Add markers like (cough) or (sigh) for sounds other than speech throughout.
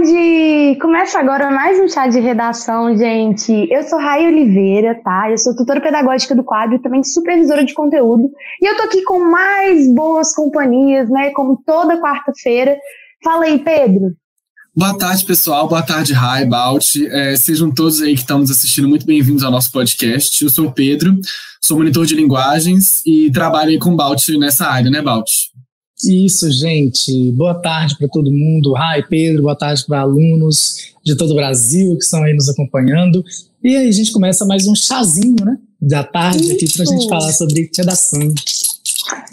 tarde! Começa agora mais um chá de redação, gente. Eu sou Raia Oliveira, tá? Eu sou tutora pedagógica do quadro e também supervisora de conteúdo. E eu tô aqui com mais boas companhias, né? Como toda quarta-feira. Fala aí, Pedro. Boa tarde, pessoal. Boa tarde, Rai, Balt. É, sejam todos aí que estão nos assistindo muito bem-vindos ao nosso podcast. Eu sou o Pedro, sou monitor de linguagens e trabalho aí com Balt nessa área, né, Balt? Isso, gente. Boa tarde para todo mundo. Hi, Pedro. Boa tarde para alunos de todo o Brasil que estão aí nos acompanhando. E aí a gente começa mais um chazinho, né? Da tarde Isso. aqui para a gente falar sobre redação.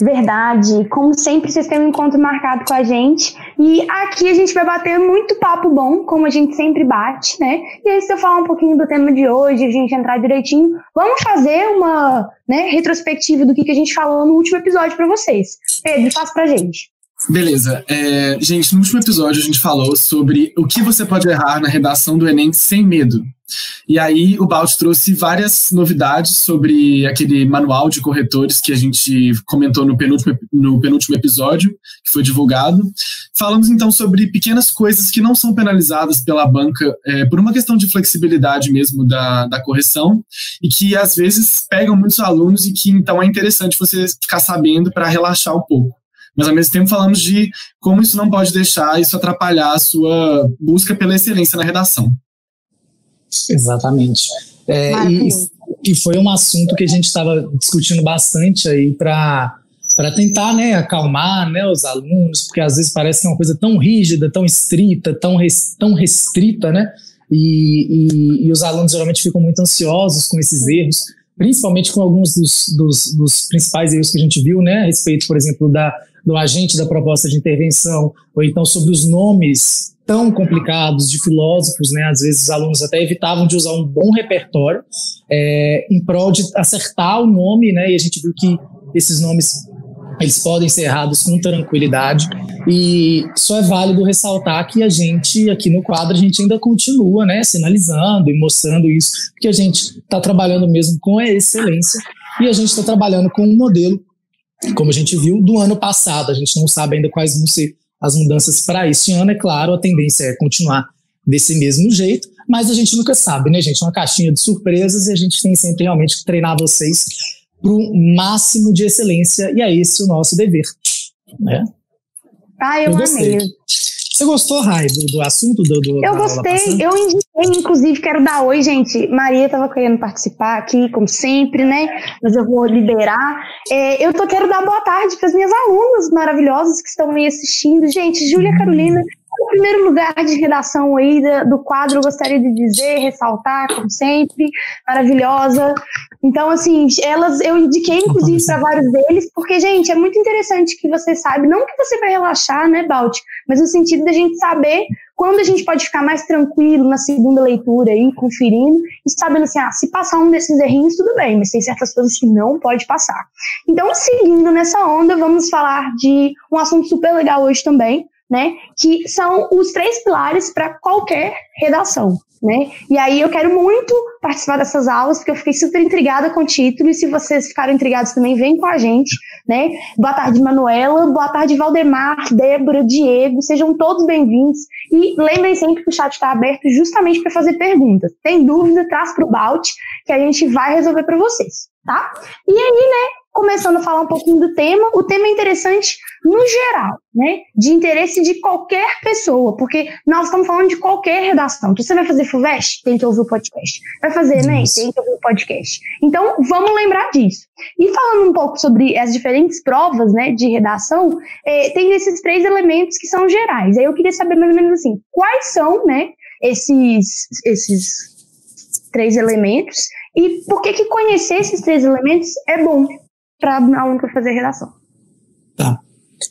Verdade. Como sempre, vocês têm um encontro marcado com a gente. E aqui a gente vai bater muito papo bom, como a gente sempre bate, né? E antes de eu falar um pouquinho do tema de hoje, a gente entrar direitinho, vamos fazer uma né, retrospectiva do que, que a gente falou no último episódio para vocês. Pedro, faz pra gente. Beleza. É, gente, no último episódio a gente falou sobre o que você pode errar na redação do Enem sem medo. E aí o Balt trouxe várias novidades sobre aquele manual de corretores que a gente comentou no penúltimo, no penúltimo episódio, que foi divulgado. Falamos então sobre pequenas coisas que não são penalizadas pela banca é, por uma questão de flexibilidade mesmo da, da correção e que às vezes pegam muitos alunos e que então é interessante você ficar sabendo para relaxar um pouco mas ao mesmo tempo falamos de como isso não pode deixar isso atrapalhar a sua busca pela excelência na redação. Exatamente. É, e, e, foi um assunto que a gente estava discutindo bastante aí para para tentar né, acalmar né, os alunos, porque às vezes parece que é uma coisa tão rígida, tão estrita, tão, res, tão restrita, né? E, e, e, os alunos geralmente ficam muito ansiosos com esses erros, principalmente com alguns dos, dos, dos principais erros que a gente viu, né? A respeito, por exemplo, da, do agente da proposta de intervenção, ou então sobre os nomes tão complicados de filósofos, né? Às vezes os alunos até evitavam de usar um bom repertório é, em prol de acertar o nome, né? E a gente viu que esses nomes eles podem ser errados com tranquilidade e só é válido ressaltar que a gente aqui no quadro a gente ainda continua, né? Sinalizando e mostrando isso, porque a gente está trabalhando mesmo com a excelência e a gente está trabalhando com um modelo como a gente viu, do ano passado. A gente não sabe ainda quais vão ser as mudanças para esse ano. É claro, a tendência é continuar desse mesmo jeito, mas a gente nunca sabe, né, gente? Uma caixinha de surpresas e a gente tem sempre realmente que treinar vocês para o máximo de excelência e é esse o nosso dever, né? Ah, eu, eu amei. Você gostou, Rai, do, do assunto? Do, do eu gostei, eu indiquei, inclusive, quero dar oi, gente. Maria estava querendo participar aqui, como sempre, né? Mas eu vou liberar. É, eu tô, quero dar boa tarde para as minhas alunas maravilhosas que estão me assistindo. Gente, Júlia hum. Carolina, o primeiro lugar de redação aí do quadro, eu gostaria de dizer, ressaltar, como sempre, maravilhosa. Então, assim, elas eu indiquei, inclusive, para vários deles, porque, gente, é muito interessante que você saiba, não que você vai relaxar, né, Balt, mas no sentido da gente saber quando a gente pode ficar mais tranquilo na segunda leitura aí, conferindo, e sabendo assim, ah, se passar um desses errinhos, tudo bem, mas tem certas coisas que não pode passar. Então, seguindo nessa onda, vamos falar de um assunto super legal hoje também, né? Que são os três pilares para qualquer redação. Né? E aí eu quero muito participar dessas aulas, porque eu fiquei super intrigada com o título, e se vocês ficaram intrigados também, vem com a gente, né? Boa tarde, Manuela, boa tarde, Valdemar, Débora, Diego, sejam todos bem-vindos, e lembrem sempre que o chat está aberto justamente para fazer perguntas. Tem dúvida, traz para o Balt, que a gente vai resolver para vocês, tá? E aí, né, começando a falar um pouquinho do tema. O tema é interessante no geral, né? De interesse de qualquer pessoa, porque nós estamos falando de qualquer redação. Então, você vai fazer FUVEST? Tem que ouvir o podcast. Vai fazer ENEM? Tem que ouvir o podcast. Então, vamos lembrar disso. E falando um pouco sobre as diferentes provas, né, de redação, é, tem esses três elementos que são gerais. Aí eu queria saber mais ou menos assim, quais são, né, esses, esses três elementos e por que que conhecer esses três elementos é bom para aluno para fazer redação. Tá.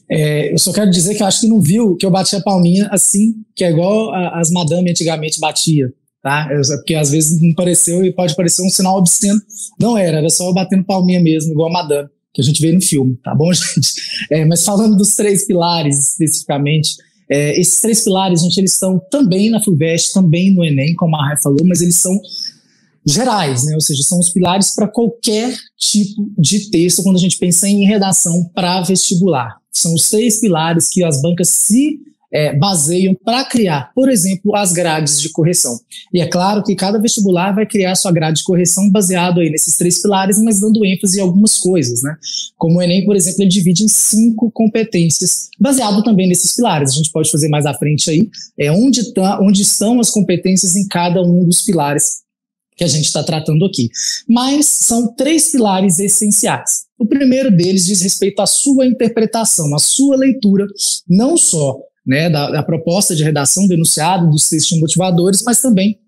É, eu só quero dizer que eu acho que não viu que eu bati a palminha assim, que é igual a, as madame antigamente batia, tá? Eu, porque às vezes não pareceu e pode parecer um sinal obsceno. Não era, era só eu batendo palminha mesmo, igual a madame, que a gente vê no filme, tá bom, (laughs) gente? É, mas falando dos três pilares especificamente, é, esses três pilares, gente, eles estão também na FUVEST, também no Enem, como a Rai falou, mas eles são gerais, né? ou seja, são os pilares para qualquer tipo de texto quando a gente pensa em redação para vestibular. São os três pilares que as bancas se é, baseiam para criar, por exemplo, as grades de correção. E é claro que cada vestibular vai criar sua grade de correção baseado aí nesses três pilares, mas dando ênfase em algumas coisas, né? Como o Enem, por exemplo, ele divide em cinco competências, baseado também nesses pilares. A gente pode fazer mais à frente aí, é onde, tá, onde estão as competências em cada um dos pilares que a gente está tratando aqui. Mas são três pilares essenciais. O primeiro deles diz respeito à sua interpretação, à sua leitura, não só né, da, da, proposta de redação do enunciado, dos textos motivadores, mas também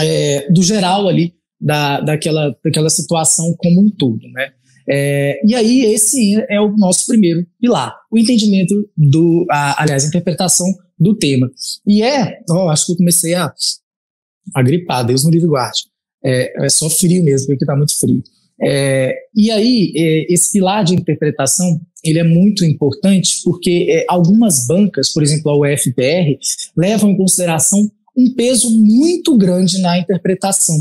é, do geral ali, da, daquela, daquela situação como um todo. Né? É, e aí, esse é o nosso primeiro pilar, o entendimento do, a, aliás, a interpretação do tema. E é, oh, acho que eu comecei a, a gripar, Deus no livre guarde. É, é só frio mesmo, porque está muito frio. É, e aí, é, esse pilar de interpretação, ele é muito importante porque é, algumas bancas, por exemplo, a UFPR, levam em consideração um peso muito grande na interpretação.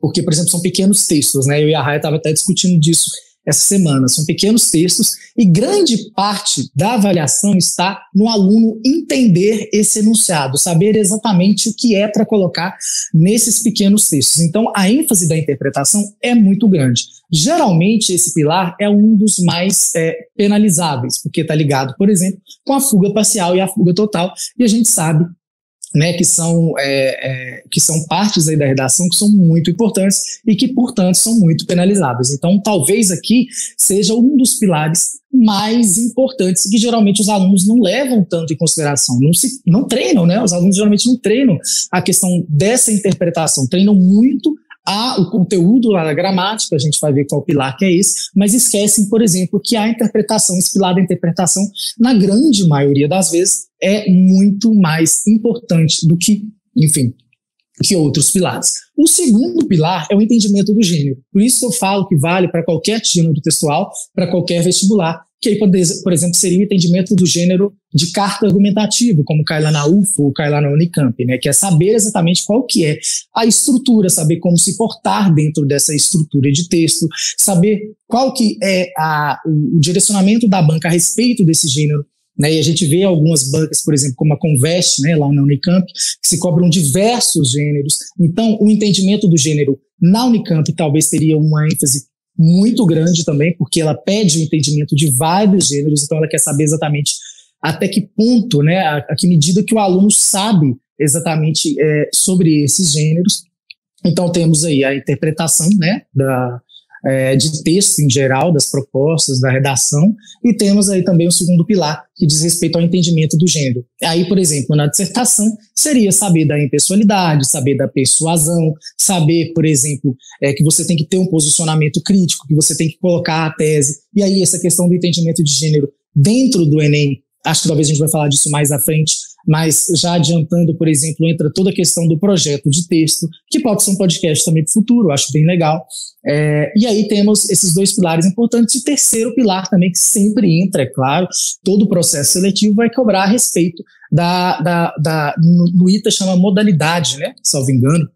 Porque, por exemplo, são pequenos textos, né? Eu e a Raia estava até discutindo disso essa semana. São pequenos textos e grande parte da avaliação está no aluno entender esse enunciado, saber exatamente o que é para colocar nesses pequenos textos. Então, a ênfase da interpretação é muito grande. Geralmente, esse pilar é um dos mais é, penalizáveis, porque está ligado, por exemplo, com a fuga parcial e a fuga total, e a gente sabe né, que são, é, é, que são partes aí da redação que são muito importantes e que, portanto, são muito penalizáveis. Então, talvez aqui seja um dos pilares mais importantes que geralmente os alunos não levam tanto em consideração, não, se, não treinam, né? Os alunos geralmente não treinam a questão dessa interpretação, treinam muito há o conteúdo lá da gramática, a gente vai ver qual pilar que é esse, mas esquecem, por exemplo, que a interpretação, esse pilar da interpretação, na grande maioria das vezes, é muito mais importante do que, enfim, que outros pilares. O segundo pilar é o entendimento do gênero. Por isso eu falo que vale para qualquer gênero textual, para qualquer vestibular, que aí, por exemplo, seria o entendimento do gênero de carta argumentativa, como cai lá na UFO ou cai lá na Unicamp, né? que é saber exatamente qual que é a estrutura, saber como se portar dentro dessa estrutura de texto, saber qual que é a, o, o direcionamento da banca a respeito desse gênero, né, e a gente vê algumas bancas, por exemplo, como a Convest, né, lá na Unicamp, que se cobram diversos gêneros. Então, o entendimento do gênero na Unicamp talvez teria uma ênfase muito grande também, porque ela pede o entendimento de vários gêneros, então ela quer saber exatamente até que ponto, né, a, a que medida que o aluno sabe exatamente é, sobre esses gêneros. Então temos aí a interpretação, né, da, é, de texto em geral, das propostas, da redação, e temos aí também o segundo pilar, que diz respeito ao entendimento do gênero. Aí, por exemplo, na dissertação, seria saber da impessoalidade, saber da persuasão, saber, por exemplo, é, que você tem que ter um posicionamento crítico, que você tem que colocar a tese, e aí essa questão do entendimento de gênero dentro do Enem, acho que talvez a gente vai falar disso mais à frente, mas já adiantando, por exemplo, entra toda a questão do projeto de texto, que pode ser um podcast também para o futuro, acho bem legal. É, e aí temos esses dois pilares importantes, e terceiro pilar também, que sempre entra, é claro, todo o processo seletivo vai cobrar a respeito da, da, da no, no ITA chama modalidade, né? Salvo engano,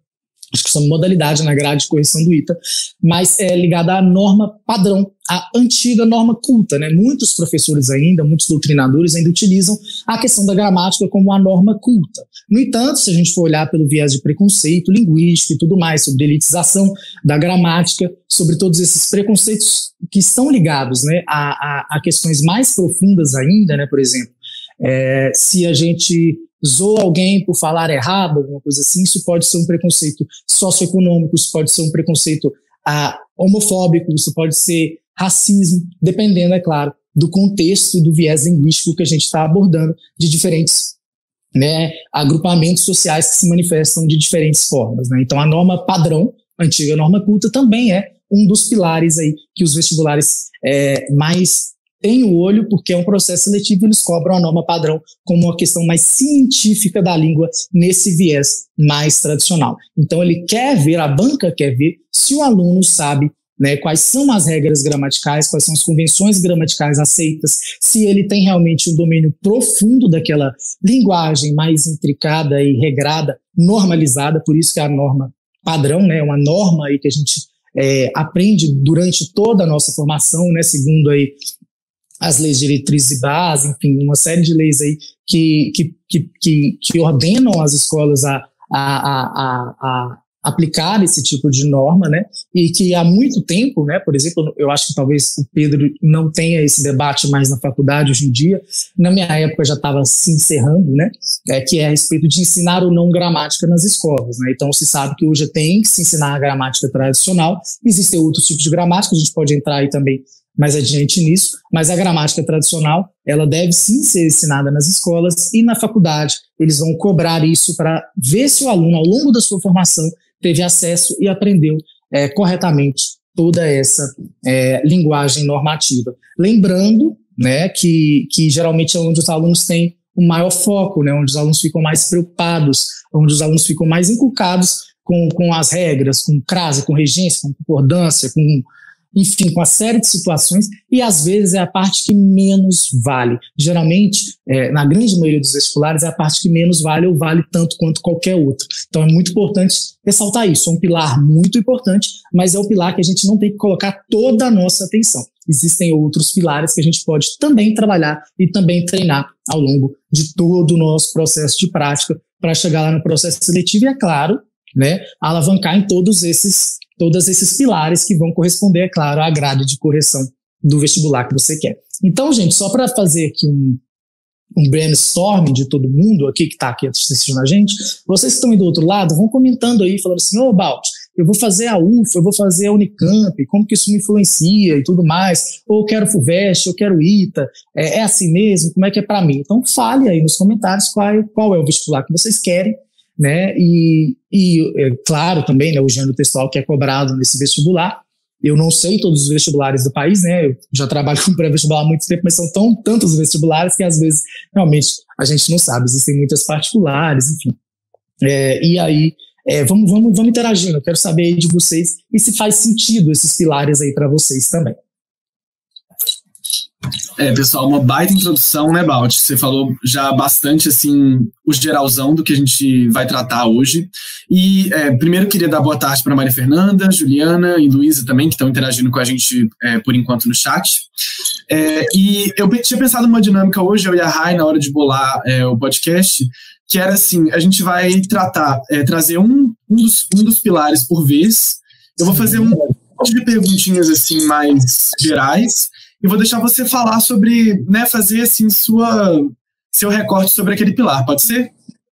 acho que são modalidade na grade de correção do ITA, mas é ligada à norma padrão, a antiga norma culta. Né? Muitos professores ainda, muitos doutrinadores ainda utilizam a questão da gramática como a norma culta. No entanto, se a gente for olhar pelo viés de preconceito linguístico e tudo mais, sobre elitização da gramática, sobre todos esses preconceitos que estão ligados né, a, a, a questões mais profundas ainda, né, por exemplo, é, se a gente zoa alguém por falar errado, alguma coisa assim, isso pode ser um preconceito socioeconômico, isso pode ser um preconceito ah, homofóbico, isso pode ser racismo, dependendo, é claro, do contexto, do viés linguístico que a gente está abordando de diferentes né, agrupamentos sociais que se manifestam de diferentes formas. Né? Então, a norma padrão, a antiga norma culta, também é um dos pilares aí que os vestibulares é, mais tem o olho, porque é um processo seletivo, eles cobram a norma padrão como uma questão mais científica da língua nesse viés mais tradicional. Então ele quer ver, a banca quer ver se o aluno sabe né, quais são as regras gramaticais, quais são as convenções gramaticais aceitas, se ele tem realmente um domínio profundo daquela linguagem mais intricada e regrada, normalizada, por isso que é a norma padrão, né, uma norma aí que a gente é, aprende durante toda a nossa formação, né, segundo aí as leis diretrizes e base, enfim, uma série de leis aí que, que, que, que, ordenam as escolas a, a, a, a, aplicar esse tipo de norma, né? E que há muito tempo, né? Por exemplo, eu acho que talvez o Pedro não tenha esse debate mais na faculdade hoje em dia. Na minha época já estava se encerrando, né? É, que é a respeito de ensinar ou não gramática nas escolas, né? Então se sabe que hoje tem que se ensinar a gramática tradicional. Existem outros tipos de gramática, a gente pode entrar aí também mais adiante nisso, mas a gramática tradicional, ela deve sim ser ensinada nas escolas e na faculdade. Eles vão cobrar isso para ver se o aluno, ao longo da sua formação, teve acesso e aprendeu é, corretamente toda essa é, linguagem normativa. Lembrando né, que, que geralmente é onde os alunos têm o maior foco, né, onde os alunos ficam mais preocupados, onde os alunos ficam mais inculcados com, com as regras, com crase, com regência, com concordância, com enfim, com uma série de situações, e às vezes é a parte que menos vale. Geralmente, é, na grande maioria dos vestibulares, é a parte que menos vale ou vale tanto quanto qualquer outro. Então é muito importante ressaltar isso. É um pilar muito importante, mas é o pilar que a gente não tem que colocar toda a nossa atenção. Existem outros pilares que a gente pode também trabalhar e também treinar ao longo de todo o nosso processo de prática para chegar lá no processo seletivo e, é claro, né, alavancar em todos esses todos esses pilares que vão corresponder, é claro, à grade de correção do vestibular que você quer. Então, gente, só para fazer aqui um, um brainstorm de todo mundo aqui que está aqui assistindo a gente, vocês que estão do outro lado, vão comentando aí, falando assim, ô oh, Balt, eu vou fazer a UFA, eu vou fazer a Unicamp, como que isso me influencia e tudo mais, ou eu quero FUVEST, eu quero ITA, é, é assim mesmo, como é que é para mim? Então fale aí nos comentários qual, qual é o vestibular que vocês querem, né? E, e é, claro também, né, o gênero textual que é cobrado nesse vestibular. Eu não sei todos os vestibulares do país, né? Eu já trabalho (laughs) com pré-vestibular há muito tempo, mas são tão tantos vestibulares que às vezes realmente a gente não sabe. Existem muitas particulares, enfim. É, e aí, é, vamos, vamos, vamos interagindo. Eu quero saber de vocês e se faz sentido esses pilares aí para vocês também. É, pessoal, uma baita introdução, né, Balt? Você falou já bastante, assim, o geralzão do que a gente vai tratar hoje. E é, primeiro queria dar boa tarde para Maria Fernanda, Juliana e Luísa também, que estão interagindo com a gente é, por enquanto no chat. É, e eu tinha pensado numa dinâmica hoje, eu e a Rai, na hora de bolar é, o podcast, que era assim, a gente vai tratar, é, trazer um, um, dos, um dos pilares por vez. Eu vou fazer um monte de perguntinhas, assim, mais gerais, e vou deixar você falar sobre, né, fazer assim sua seu recorte sobre aquele pilar, pode ser?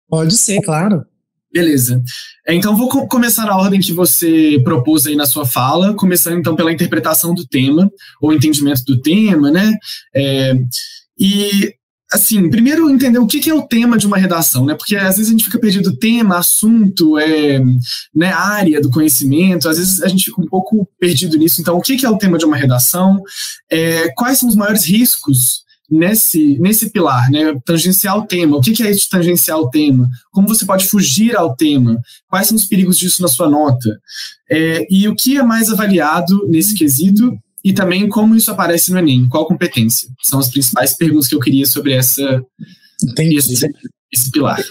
Pode ser, claro. Beleza. Então vou co começar na ordem que você propôs aí na sua fala, começando então pela interpretação do tema, ou entendimento do tema, né? É, e assim, primeiro entender o que, é o tema de uma redação, né? Porque às vezes a gente fica perdido tema, assunto, é, né, área do conhecimento, às vezes a gente fica um pouco perdido nisso. Então, o que, é o tema de uma redação? É, quais são os maiores riscos nesse, nesse pilar, né? Tangenciar o tema. O que, é isso tangenciar o tema? Como você pode fugir ao tema? Quais são os perigos disso na sua nota? É, e o que é mais avaliado nesse quesito? E também como isso aparece no Enem, qual competência. São as principais perguntas que eu queria sobre essa, esse, esse pilar.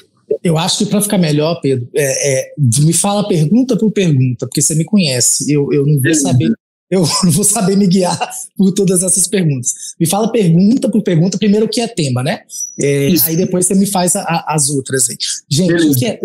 Eu acho que para ficar melhor, Pedro, é, é, me fala pergunta por pergunta, porque você me conhece. Eu, eu não vou saber, eu (laughs) não vou saber me guiar por todas essas perguntas. Me fala pergunta por pergunta, primeiro o que é tema, né? É, aí depois você me faz a, a, as outras aí. Gente, Beleza. o que é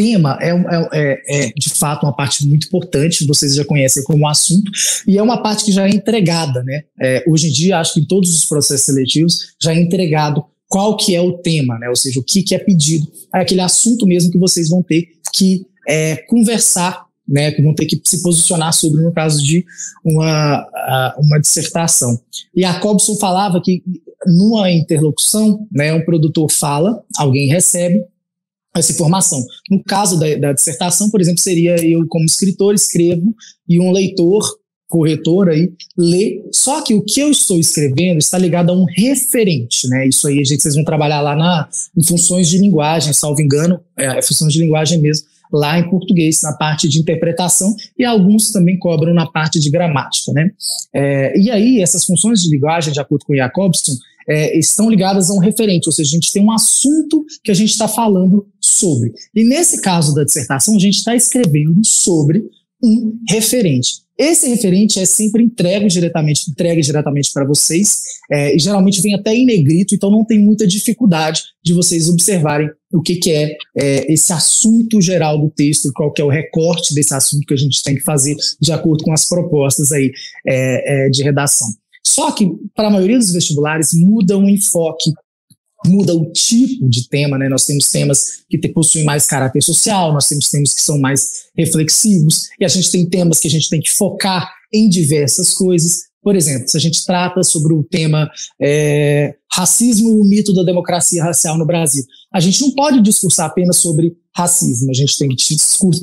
tema é, é, é, é, de fato uma parte muito importante, vocês já conhecem como assunto, e é uma parte que já é entregada, né? É, hoje em dia, acho que em todos os processos seletivos já é entregado qual que é o tema, né? Ou seja, o que, que é pedido, é aquele assunto mesmo que vocês vão ter que é, conversar, né? Que vão ter que se posicionar sobre no caso de uma, uma dissertação. E a Cobson falava que numa interlocução, né? Um produtor fala, alguém recebe, essa informação. No caso da, da, dissertação, por exemplo, seria eu como escritor escrevo e um leitor, corretor aí, lê. Só que o que eu estou escrevendo está ligado a um referente, né? Isso aí gente vocês vão trabalhar lá na, em funções de linguagem, salvo engano, é, é funções de linguagem mesmo, lá em português, na parte de interpretação, e alguns também cobram na parte de gramática, né? É, e aí, essas funções de linguagem, de acordo com Jacobson, é, estão ligadas a um referente, ou seja, a gente tem um assunto que a gente está falando sobre. E nesse caso da dissertação, a gente está escrevendo sobre um referente. Esse referente é sempre entregue diretamente, entregue diretamente para vocês é, e geralmente vem até em negrito, então não tem muita dificuldade de vocês observarem o que, que é, é, esse assunto geral do texto e qual que é o recorte desse assunto que a gente tem que fazer de acordo com as propostas aí é, é de redação. Só que para a maioria dos vestibulares muda o enfoque muda o tipo de tema, né? Nós temos temas que possuem mais caráter social, nós temos temas que são mais reflexivos, e a gente tem temas que a gente tem que focar em diversas coisas. Por exemplo, se a gente trata sobre o tema é, racismo e o mito da democracia racial no Brasil, a gente não pode discursar apenas sobre racismo, a gente tem que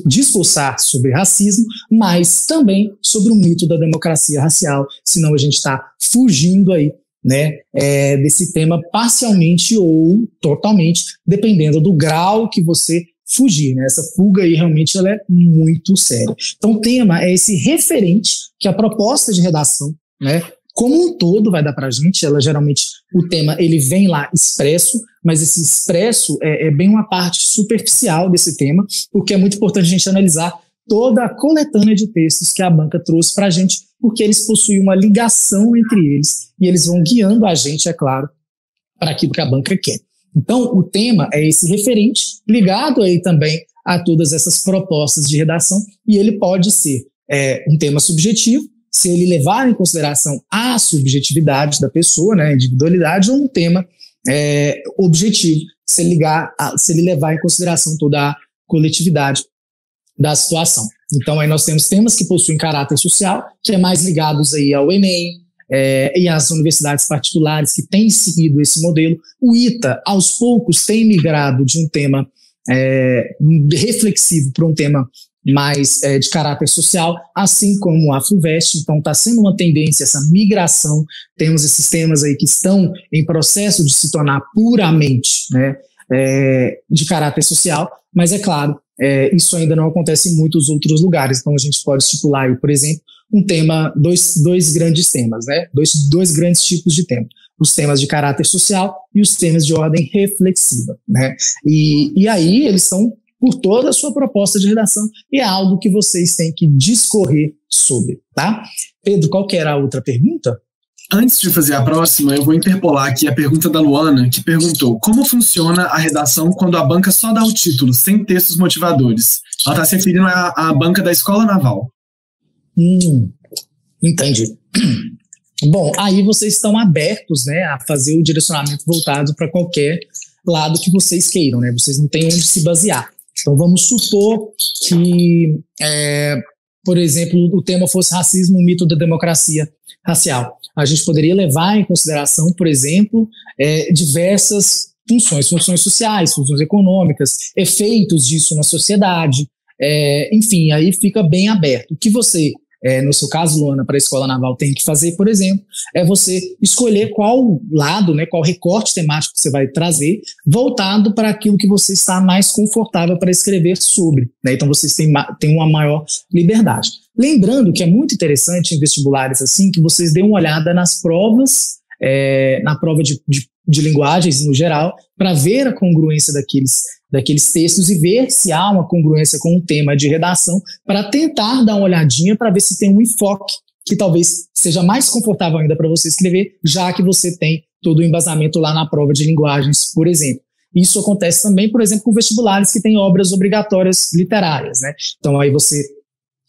discursar sobre racismo, mas também sobre o mito da democracia racial, senão a gente está fugindo aí né, é, desse tema parcialmente ou totalmente, dependendo do grau que você fugir. Né? Essa fuga aí realmente ela é muito séria. Então o tema é esse referente que a proposta de redação, né, como um todo vai dar para a gente. Ela geralmente o tema ele vem lá expresso, mas esse expresso é, é bem uma parte superficial desse tema, porque é muito importante a gente analisar toda a coletânea de textos que a banca trouxe para a gente porque eles possuem uma ligação entre eles e eles vão guiando a gente, é claro, para aquilo que a banca quer. Então, o tema é esse referente, ligado aí também a todas essas propostas de redação, e ele pode ser é, um tema subjetivo, se ele levar em consideração a subjetividade da pessoa, né, a individualidade, ou um tema é, objetivo, se ele, ligar a, se ele levar em consideração toda a coletividade da situação. Então, aí nós temos temas que possuem caráter social, que é mais ligados aí ao Enem, é, e às universidades particulares que têm seguido esse modelo. O ITA, aos poucos, tem migrado de um tema é, reflexivo para um tema mais é, de caráter social, assim como a FUVEST. Então, está sendo uma tendência essa migração. Temos esses temas aí que estão em processo de se tornar puramente né, é, de caráter social, mas é claro, é, isso ainda não acontece em muitos outros lugares. Então a gente pode estipular por exemplo, um tema, dois, dois grandes temas, né? Dois, dois grandes tipos de tema. Os temas de caráter social e os temas de ordem reflexiva, né? E, e aí eles são por toda a sua proposta de redação e é algo que vocês têm que discorrer sobre, tá? Pedro, qual que era a outra pergunta? Antes de fazer a próxima, eu vou interpolar aqui a pergunta da Luana, que perguntou como funciona a redação quando a banca só dá o título, sem textos motivadores. Ela está se referindo à, à, banca da Escola Naval. Hum, entendi. (clears throat) Bom, aí vocês estão abertos né, a fazer o direcionamento voltado para qualquer lado que vocês queiram, né? Vocês não têm onde se basear. Então vamos supor que, é, por exemplo, o tema fosse racismo, o mito da democracia racial a gente poderia levar em consideração, por exemplo, é, diversas funções, funções sociais, funções econômicas, efeitos disso na sociedade, é, enfim, aí fica bem aberto. O que você, é, no seu caso, Luana, para a Escola Naval tem que fazer, por exemplo, é você escolher qual lado, né, qual recorte temático você vai trazer, voltado para aquilo que você está mais confortável para escrever sobre. Né? Então, vocês têm, têm uma maior liberdade. Lembrando que é muito interessante em vestibulares assim que vocês dêem uma olhada nas provas, é, na prova de, de, de linguagens no geral, para ver a congruência daqueles, daqueles textos e ver se há uma congruência com o tema de redação, para tentar dar uma olhadinha para ver se tem um enfoque que talvez seja mais confortável ainda para você escrever, já que você tem todo o embasamento lá na prova de linguagens, por exemplo. Isso acontece também, por exemplo, com vestibulares que têm obras obrigatórias literárias, né? Então aí você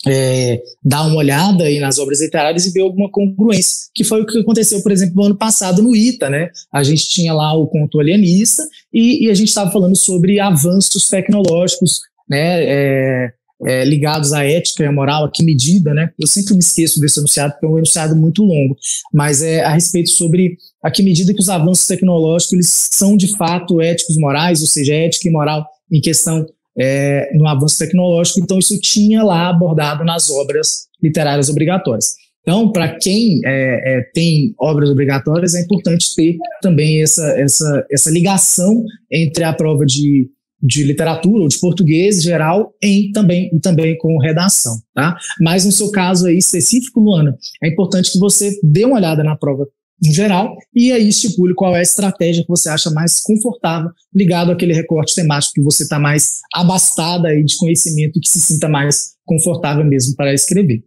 é, dar uma olhada aí nas obras literárias e ver alguma congruência, que foi o que aconteceu, por exemplo, no ano passado no ITA, né? A gente tinha lá o conto alienista e, e a gente estava falando sobre avanços tecnológicos, né? É, é, ligados à ética e à moral, a que medida, né? Eu sempre me esqueço desse enunciado, porque é um enunciado muito longo, mas é a respeito sobre a que medida que os avanços tecnológicos eles são de fato éticos morais, ou seja, ética e moral em questão é, no avanço tecnológico, então isso tinha lá abordado nas obras literárias obrigatórias. Então, para quem é, é, tem obras obrigatórias, é importante ter também essa, essa, essa ligação entre a prova de, de literatura ou de português geral em também, e também com redação. Tá? Mas no seu caso aí específico, Luana, é importante que você dê uma olhada na prova no geral, e aí estipule qual é a estratégia que você acha mais confortável, ligado àquele recorte temático que você está mais abastada aí de conhecimento e que se sinta mais confortável mesmo para escrever.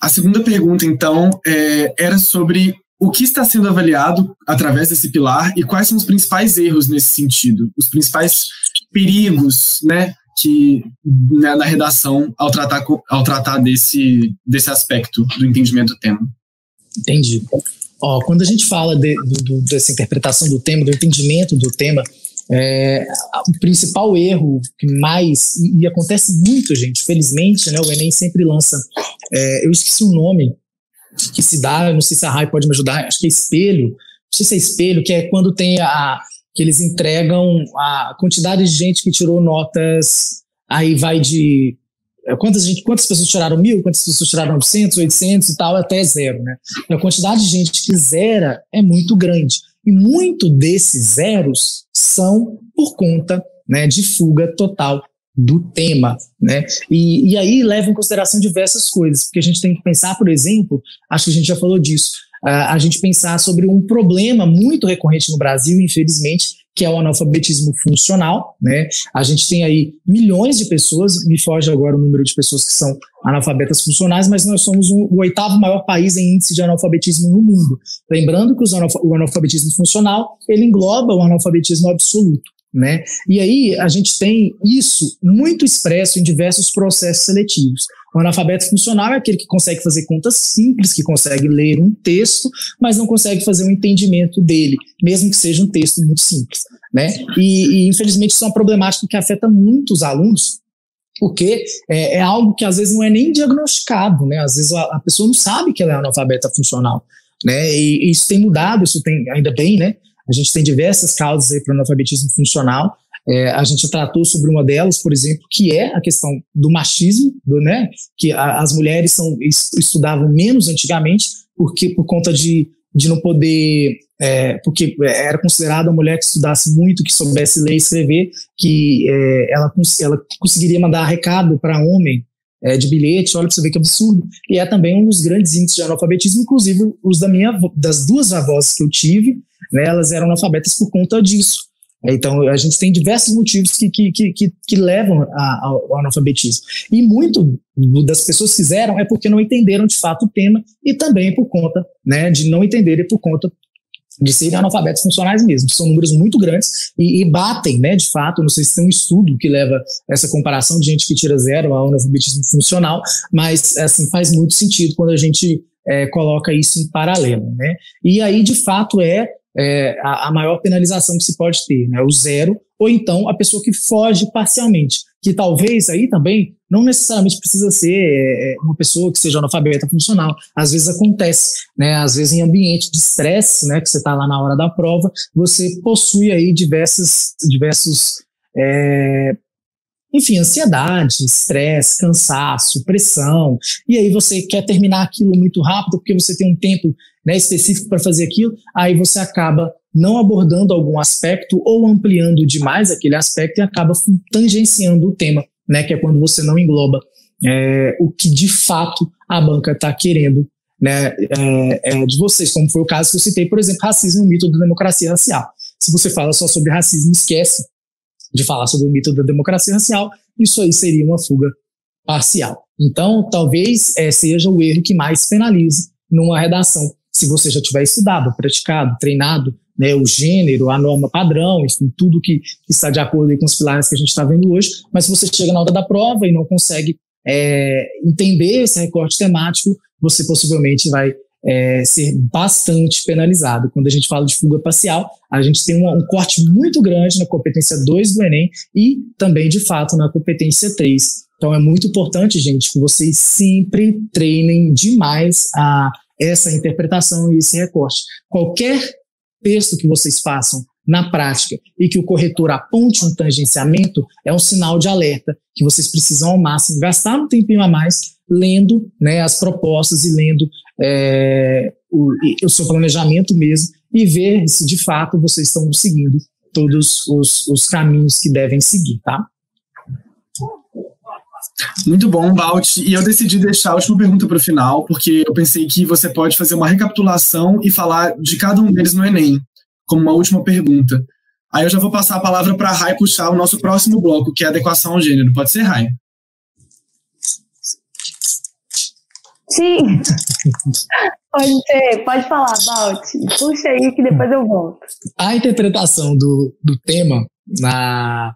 A segunda pergunta, então, é, era sobre o que está sendo avaliado através desse pilar e quais são os principais erros nesse sentido, os principais perigos, né, que né, na redação ao tratar, ao tratar desse, desse aspecto do entendimento do tema. Entendi. Ó, quando a gente fala de, do, dessa interpretação do tema, do entendimento do tema, é, o principal erro que mais, e, e, acontece muito, gente, felizmente, né, o Enem sempre lança, é, eu esqueci o nome que se dá, não sei se a Rai pode me ajudar, acho que é espelho, não sei se é espelho, que é quando tem a, que eles entregam a quantidade de gente que tirou notas, aí vai de é, quantas, gente, quantas pessoas tiraram mil, quantas pessoas tiraram 900, 800 e tal, até zero, né? A quantidade de gente que zera é muito grande. E muito desses zeros são por conta né, de fuga total do tema, né? E, e aí leva em consideração diversas coisas, porque a gente tem que pensar, por exemplo, acho que a gente já falou disso, a gente pensar sobre um problema muito recorrente no Brasil, infelizmente, que é o analfabetismo funcional, né? A gente tem aí milhões de pessoas, me foge agora o número de pessoas que são analfabetas funcionais, mas nós somos o, o oitavo maior país em índice de analfabetismo no mundo. Lembrando que o analfabetismo funcional, ele engloba o analfabetismo absoluto. Né? E aí a gente tem isso muito expresso em diversos processos seletivos. O analfabeto funcional é aquele que consegue fazer contas simples, que consegue ler um texto, mas não consegue fazer um entendimento dele, mesmo que seja um texto muito simples. Né? E, e infelizmente isso é uma problemática que afeta muito os alunos, porque é, é, algo que às vezes não é nem diagnosticado, né? Às vezes a, a pessoa não sabe que ela é analfabeta funcional, né? E, e, isso tem mudado, isso tem ainda bem, né? A gente tem diversas causas aí para o analfabetismo funcional. É, a gente tratou sobre uma delas, por exemplo, que é a questão do machismo, do, né? Que a, as mulheres são, estudavam menos antigamente, porque por conta de, de não poder, é, porque era considerada a mulher que estudasse muito, que soubesse ler e escrever, que é, ela, ela conseguiria mandar recado para homem é, de bilhete, olha para você ver que absurdo. E é também um dos grandes índices de analfabetismo, inclusive os da minha, das duas avós que eu tive, né, elas eram analfabetas por conta disso. Então, a gente tem diversos motivos que, que, que, que levam a, ao analfabetismo. E muito das pessoas que fizeram é porque não entenderam de fato o tema e também por conta né, de não entenderem por conta de serem analfabetos funcionais mesmo. São números muito grandes e, e, batem, né, de fato. Não sei se tem um estudo que leva essa comparação de gente que tira zero ao analfabetismo funcional, mas assim faz muito sentido quando a gente é, coloca isso em paralelo, né? E aí, de fato, é é, a, a, maior penalização que se pode ter, né? O zero, ou então a pessoa que foge parcialmente, que talvez aí também não necessariamente precisa ser é, é uma pessoa que seja analfabeta funcional. Às vezes acontece, né? Às vezes em ambiente de estresse, né? Que você está lá na hora da prova, você possui aí diversas, diversos é, enfim, ansiedade, estresse, cansaço, pressão, e aí você quer terminar aquilo muito rápido porque você tem um tempo né, específico para fazer aquilo, aí você acaba não abordando algum aspecto ou ampliando demais aquele aspecto e acaba tangenciando o tema, né, que é quando você não engloba é, o que de fato a banca está querendo né, é, é, de vocês, como foi o caso que eu citei, por exemplo, racismo, mito da democracia racial. Se você fala só sobre racismo, esquece de falar sobre o mito da democracia racial, isso aí seria uma fuga parcial. Então, talvez é, seja o erro que mais penalize numa redação. Se você já tiver estudado, praticado, treinado, né, o gênero, a norma padrão, enfim, tudo que, que está de acordo com os pilares que a gente está vendo hoje, mas se você chega na hora da prova e não consegue é, entender esse recorte temático, você possivelmente vai é, ser bastante penalizado. Quando a gente fala de fuga parcial, a gente tem um, um corte muito grande na competência 2 do Enem e também, de fato, na competência 3. Então é muito importante, gente, que vocês sempre treinem demais a essa interpretação e esse recorte. Qualquer texto que vocês façam na prática e que o corretor aponte um tangenciamento é um sinal de alerta que vocês precisam ao máximo gastar um tempinho a mais lendo né, as propostas e lendo é, o, o seu planejamento mesmo e ver se de fato vocês estão seguindo todos os, os caminhos que devem seguir, tá? Muito bom, Balt. E eu decidi deixar a última pergunta para o final, porque eu pensei que você pode fazer uma recapitulação e falar de cada um deles no Enem, como uma última pergunta. Aí eu já vou passar a palavra para a Rai puxar o nosso próximo bloco, que é adequação ao gênero. Pode ser, Rai? Sim. (laughs) pode ser, pode falar, Balt. Puxa aí que depois eu volto. A interpretação do, do tema na,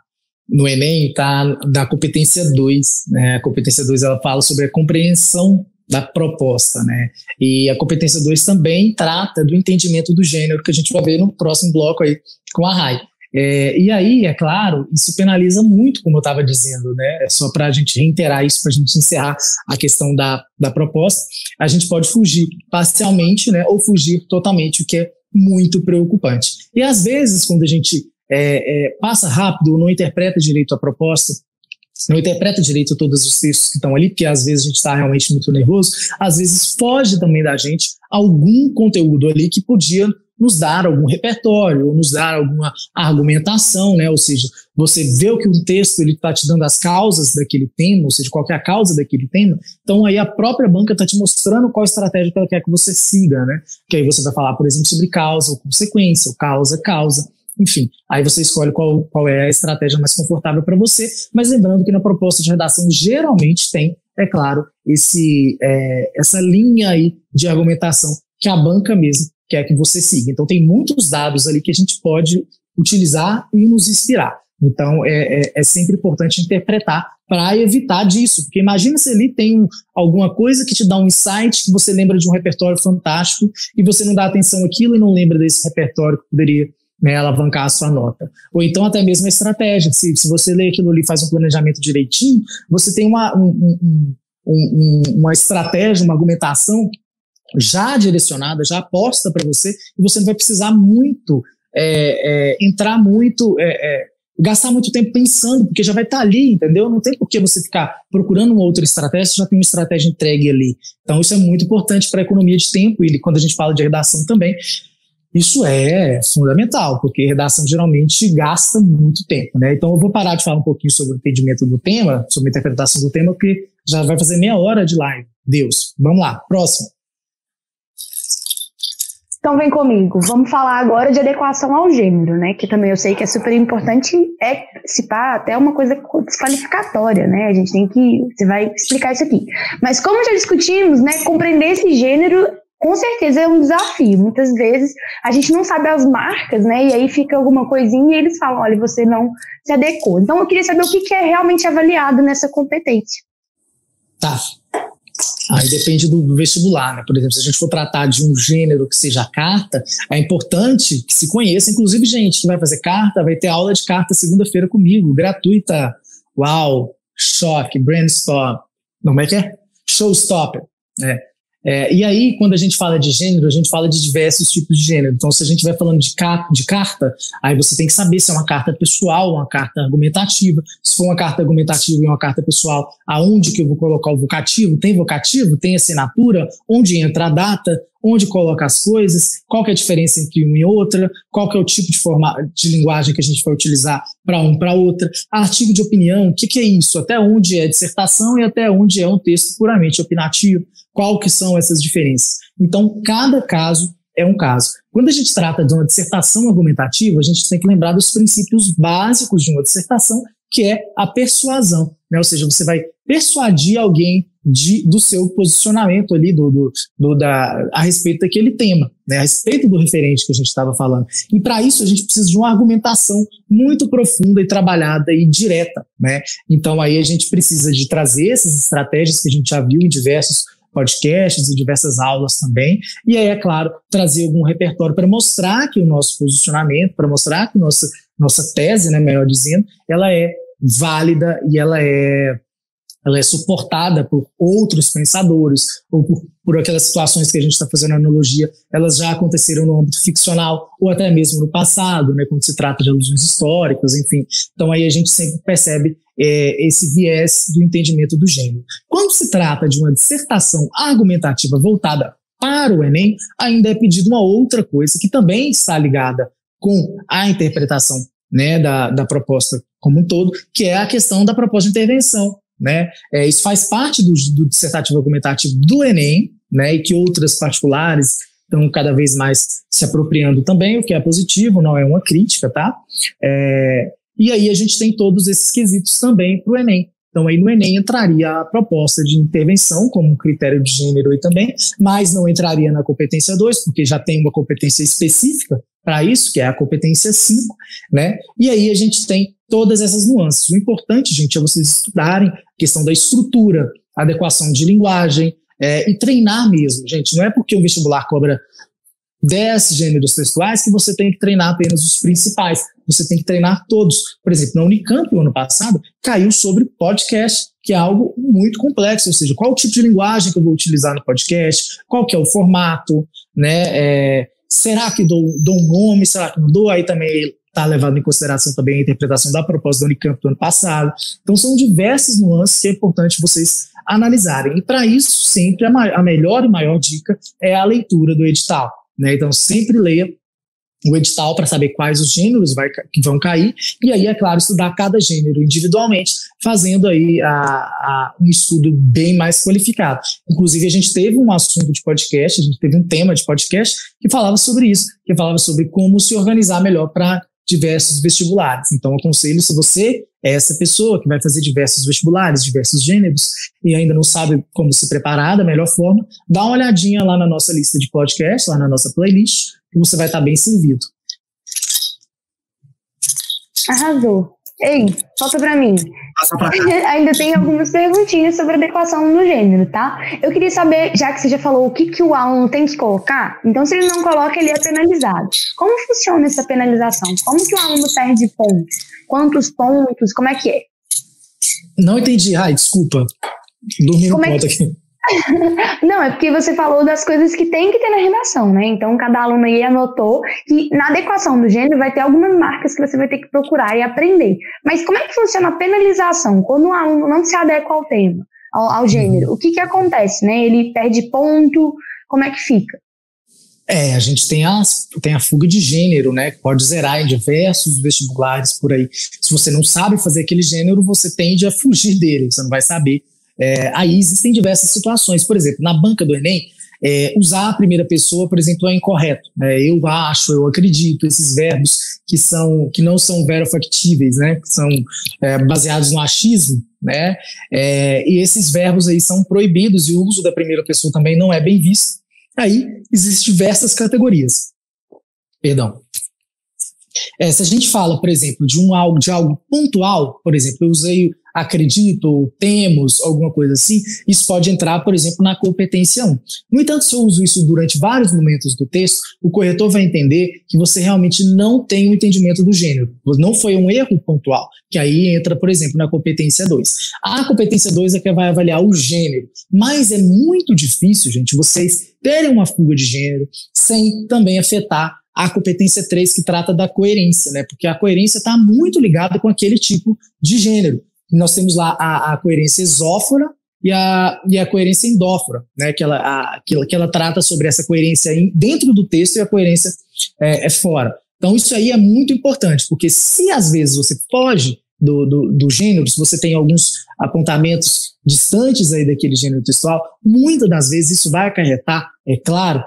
no Enem está da competência 2. Né? A competência 2 ela fala sobre a compreensão da proposta, né? E a competência 2 também trata do entendimento do gênero, que a gente vai ver no próximo bloco aí com a RAI. É, e aí, é claro, isso penaliza muito, como eu estava dizendo, né? É só para a gente reiterar isso, para a gente encerrar a questão da, da proposta, a gente pode fugir parcialmente, né? Ou fugir totalmente, o que é muito preocupante. E às vezes, quando a gente é, é, passa rápido não interpreta direito a proposta, não interpreta direito todos os textos que estão ali, porque às vezes a gente está realmente muito nervoso, às vezes foge também da gente algum conteúdo ali que podia nos dar algum repertório, ou nos dar alguma argumentação, né? Ou seja, você vê o que um texto ele está te dando as causas daquele tema, ou seja, qual é a causa daquele tema, então aí a própria banca está te mostrando qual estratégia que ela quer que você siga, né? Que aí você vai falar, por exemplo, sobre causa ou consequência, ou causa, causa. Enfim, aí você escolhe qual, qual é a estratégia mais confortável para você, mas lembrando que na proposta de redação geralmente tem, é claro, esse, é, essa linha aí de argumentação que a banca mesmo quer que você siga. Então tem muitos dados ali que a gente pode utilizar e nos inspirar. Então é, é, é sempre importante interpretar para evitar disso, porque imagina se ali tem alguma coisa que te dá um insight, que você lembra de um repertório fantástico e você não dá atenção àquilo e não lembra desse repertório que poderia né, alavancar a sua nota. Ou então até mesmo a estratégia. Se, se você lê aquilo ali faz um planejamento direitinho, você tem uma, um, um, um, uma estratégia, uma argumentação já direcionada, já aposta para você, e você não vai precisar muito é, é, entrar muito, é, é, gastar muito tempo pensando, porque já vai estar tá ali, entendeu? Não tem por que você ficar procurando uma outra estratégia, você já tem uma estratégia entregue ali. Então isso é muito importante para a economia de tempo, e quando a gente fala de redação também, isso é fundamental, porque redação geralmente gasta muito tempo, né? Então eu vou parar de falar um pouquinho sobre o entendimento do tema, sobre a interpretação do tema, porque já vai fazer meia hora de live. Deus. Vamos lá, próximo. Então vem comigo, vamos falar agora de adequação ao gênero, né? Que também eu sei que é super importante, é se pá, até uma coisa desqualificatória, né? A gente tem que. Você vai explicar isso aqui. Mas como já discutimos, né? Compreender esse gênero com certeza é um desafio. Muitas vezes a gente não sabe as marcas, né? E aí fica alguma coisinha e eles falam, olha, você não se adequou. Então eu queria saber o que é realmente avaliado nessa competência. Tá. Aí depende do vestibular, né? Por exemplo, se a gente for tratar de um gênero que seja carta, é importante que se conheça. Inclusive, gente que vai fazer carta, vai ter aula de carta segunda-feira comigo, gratuita. Uau! Choque, brainstorm. Não, como é que é? Showstopper. É. É, e aí, quando a gente fala de gênero, a gente fala de diversos tipos de gênero. Então, se a gente vai falando de, ca de carta, aí você tem que saber se é uma carta pessoal, uma carta argumentativa. Se for uma carta argumentativa e uma carta pessoal, aonde que eu vou colocar o vocativo? Tem vocativo? Tem assinatura? Onde entra a data? Onde coloca as coisas? Qual é a diferença entre uma e outra? Qual é o tipo de, forma, de linguagem que a gente vai utilizar para um para outra? Artigo de opinião, o que, que é isso? Até onde é dissertação e até onde é um texto puramente opinativo? Qual que são essas diferenças? Então, cada caso é um caso. Quando a gente trata de uma dissertação argumentativa, a gente tem que lembrar dos princípios básicos de uma dissertação, que é a persuasão, né? Ou seja, você vai persuadir alguém de, do seu posicionamento ali do, do, do, da, a respeito daquele tema, né? a respeito do referente que a gente estava falando. E para isso a gente precisa de uma argumentação muito profunda e trabalhada e direta. Né? Então aí a gente precisa de trazer essas estratégias que a gente já viu em diversos podcasts e diversas aulas também. E aí, é claro, trazer algum repertório para mostrar que o nosso posicionamento, para mostrar que nossa, nossa tese, né, melhor dizendo, ela é válida e ela é ela é suportada por outros pensadores ou por, por aquelas situações que a gente está fazendo analogia, elas já aconteceram no âmbito ficcional ou até mesmo no passado, né, quando se trata de alusões históricas, enfim. Então aí a gente sempre percebe é, esse viés do entendimento do gênero. Quando se trata de uma dissertação argumentativa voltada para o Enem, ainda é pedido uma outra coisa que também está ligada com a interpretação né, da, da proposta como um todo, que é a questão da proposta de intervenção. né? É, isso faz parte do, do dissertativo argumentativo do Enem, né? E que outras particulares estão cada vez mais se apropriando também, o que é positivo, não é uma crítica, tá? É, e aí a gente tem todos esses quesitos também para o Enem. Então, aí no Enem entraria a proposta de intervenção como critério de gênero aí também, mas não entraria na competência 2, porque já tem uma competência específica para isso, que é a competência 5, né? E aí a gente tem todas essas nuances. O importante, gente, é vocês estudarem a questão da estrutura, adequação de linguagem é, e treinar mesmo, gente. Não é porque o vestibular cobra 10 gêneros textuais que você tem que treinar apenas os principais. Você tem que treinar todos. Por exemplo, na Unicamp, no ano passado, caiu sobre podcast, que é algo muito complexo, ou seja, qual o tipo de linguagem que eu vou utilizar no podcast, qual que é o formato, né? É, será que dou, dou um nome, será que não dou? Aí também está levado em consideração também a interpretação da proposta da Unicamp do ano passado. Então, são diversas nuances que é importante vocês analisarem. E para isso, sempre a, a melhor e maior dica é a leitura do edital. Né? Então, sempre leia o edital para saber quais os gêneros vai, que vão cair, e aí, é claro, estudar cada gênero individualmente, fazendo aí a, a, um estudo bem mais qualificado. Inclusive, a gente teve um assunto de podcast, a gente teve um tema de podcast que falava sobre isso, que falava sobre como se organizar melhor para diversos vestibulares. Então, aconselho, se você é essa pessoa que vai fazer diversos vestibulares, diversos gêneros, e ainda não sabe como se preparar da melhor forma, dá uma olhadinha lá na nossa lista de podcasts, lá na nossa playlist, que você vai estar bem servido. Arrasou. Ei, falta para mim. (laughs) Ainda tem algumas perguntinhas sobre adequação no gênero, tá? Eu queria saber, já que você já falou o que, que o aluno tem que colocar, então se ele não coloca, ele é penalizado. Como funciona essa penalização? Como que o aluno perde pontos? Quantos pontos? Como é que é? Não entendi. Ai, desculpa. Dormi no ponto é que... aqui. Não, é porque você falou das coisas que tem que ter na redação, né? Então, cada aluno aí anotou que na adequação do gênero vai ter algumas marcas que você vai ter que procurar e aprender. Mas como é que funciona a penalização quando o aluno não se adequa ao tema, ao, ao gênero? O que que acontece, né? Ele perde ponto, como é que fica? É, a gente tem, as, tem a fuga de gênero, né? Pode zerar em diversos vestibulares por aí. Se você não sabe fazer aquele gênero, você tende a fugir dele, você não vai saber é, aí existem diversas situações. Por exemplo, na banca do Enem, é, usar a primeira pessoa, por exemplo, é incorreto. Né? Eu acho, eu acredito, esses verbos que são que não são verofactíveis, né? Que são é, baseados no achismo, né? É, e esses verbos aí são proibidos e o uso da primeira pessoa também não é bem visto. Aí existem diversas categorias. Perdão. É, se a gente fala, por exemplo, de um algo de algo pontual, por exemplo, eu usei acredito, temos, alguma coisa assim, isso pode entrar, por exemplo, na competência 1. No entanto, se eu uso isso durante vários momentos do texto, o corretor vai entender que você realmente não tem o um entendimento do gênero. Não foi um erro pontual, que aí entra, por exemplo, na competência 2. A competência 2 é que vai avaliar o gênero, mas é muito difícil, gente, vocês terem uma fuga de gênero sem também afetar a competência 3 que trata da coerência, né? Porque a coerência está muito ligada com aquele tipo de gênero nós temos lá a, a coerência exófora e a, e a coerência endófora, né, que, ela, a, que, ela, que ela trata sobre essa coerência dentro do texto e a coerência é, é, fora. Então, isso aí é muito importante, porque se às vezes você foge do, do, do, gênero, se você tem alguns apontamentos distantes aí daquele gênero textual, muitas das vezes isso vai acarretar, é claro,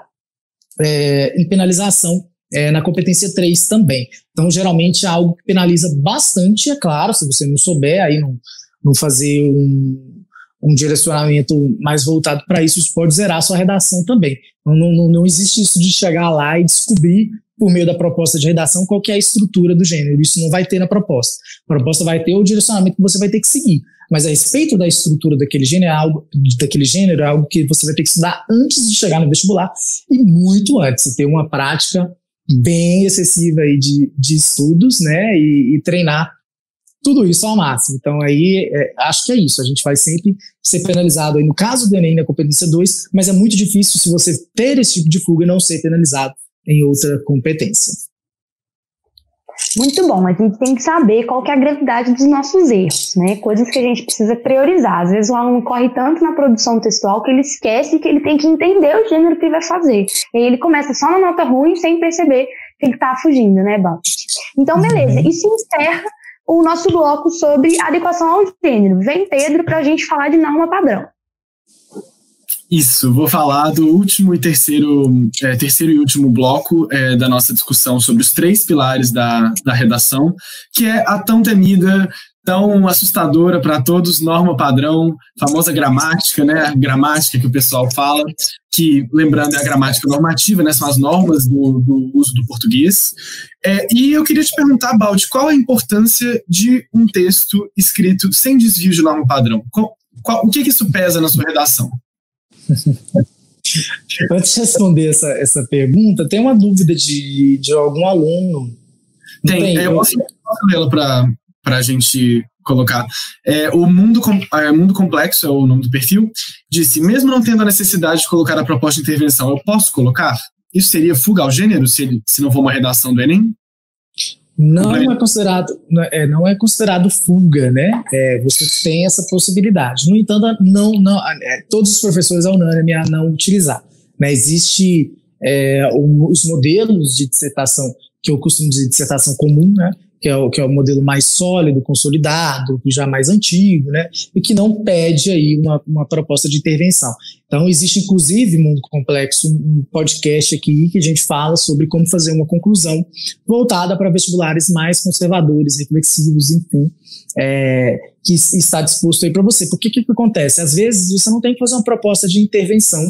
é, em penalização é, na competência 3 também. Então, geralmente é algo que penaliza bastante, é claro, se você não souber, aí não, não fazer um, um direcionamento mais voltado para isso, isso pode zerar a sua redação também. Então, não, não, não existe isso de chegar lá e descobrir por meio da proposta de redação qual é a estrutura do gênero. Isso não vai ter na proposta. A proposta vai ter o direcionamento que você vai ter que seguir. Mas a respeito da estrutura daquele gênero, é algo, daquele gênero, é algo que você vai ter que estudar antes de chegar no vestibular e muito antes, ter uma prática bem excessiva aí de, de estudos, né, e, e treinar tudo isso ao máximo. Então, aí, é, acho que é isso. A gente vai sempre ser penalizado aí, no caso do Enem, na competência 2, mas é muito difícil se você ter esse tipo de fuga e não ser penalizado em outra competência. Muito bom, a gente tem que saber qual que é a gravidade dos nossos erros, né? Coisas que a gente precisa priorizar. Às vezes o aluno corre tanto na produção textual que ele esquece que ele tem que entender o gênero que ele vai fazer. E aí ele começa só na nota ruim sem perceber que ele está fugindo, né, Bal? Então, beleza. E se encerra o nosso bloco sobre adequação ao gênero. Vem Pedro para a gente falar de norma padrão. Isso, vou falar do último e terceiro, é, terceiro e último bloco é, da nossa discussão sobre os três pilares da, da redação, que é a tão temida, tão assustadora para todos, norma padrão, famosa gramática, né? A gramática que o pessoal fala, que, lembrando, é a gramática normativa, né? São as normas do, do uso do português. É, e eu queria te perguntar, Baldi, qual a importância de um texto escrito sem desvio de norma padrão? Qual, qual, o que, que isso pesa na sua redação? (laughs) Antes de responder essa, essa pergunta, tem uma dúvida de, de algum aluno. Tem, tem eu posso, posso lê-la para a gente colocar. É, o mundo, é, mundo Complexo é o nome do perfil. Disse: mesmo não tendo a necessidade de colocar a proposta de intervenção, eu posso colocar? Isso seria fuga ao gênero se, ele, se não for uma redação do Enem? Não é considerado, é, não é considerado fuga, né? É, você tem essa possibilidade. No entanto, não, não, é, todos os professores é unânime a não utilizar. Né? Existe é, os modelos de dissertação que eu costumo dizer dissertação comum, né? Que é o, que é o modelo mais sólido, consolidado, já mais antigo, né? E que não pede aí uma, uma proposta de intervenção. Então, existe inclusive, Mundo Complexo, um podcast aqui que a gente fala sobre como fazer uma conclusão voltada para vestibulares mais conservadores, reflexivos, enfim, é, que está disposto aí para você. Porque o que, que acontece? Às vezes você não tem que fazer uma proposta de intervenção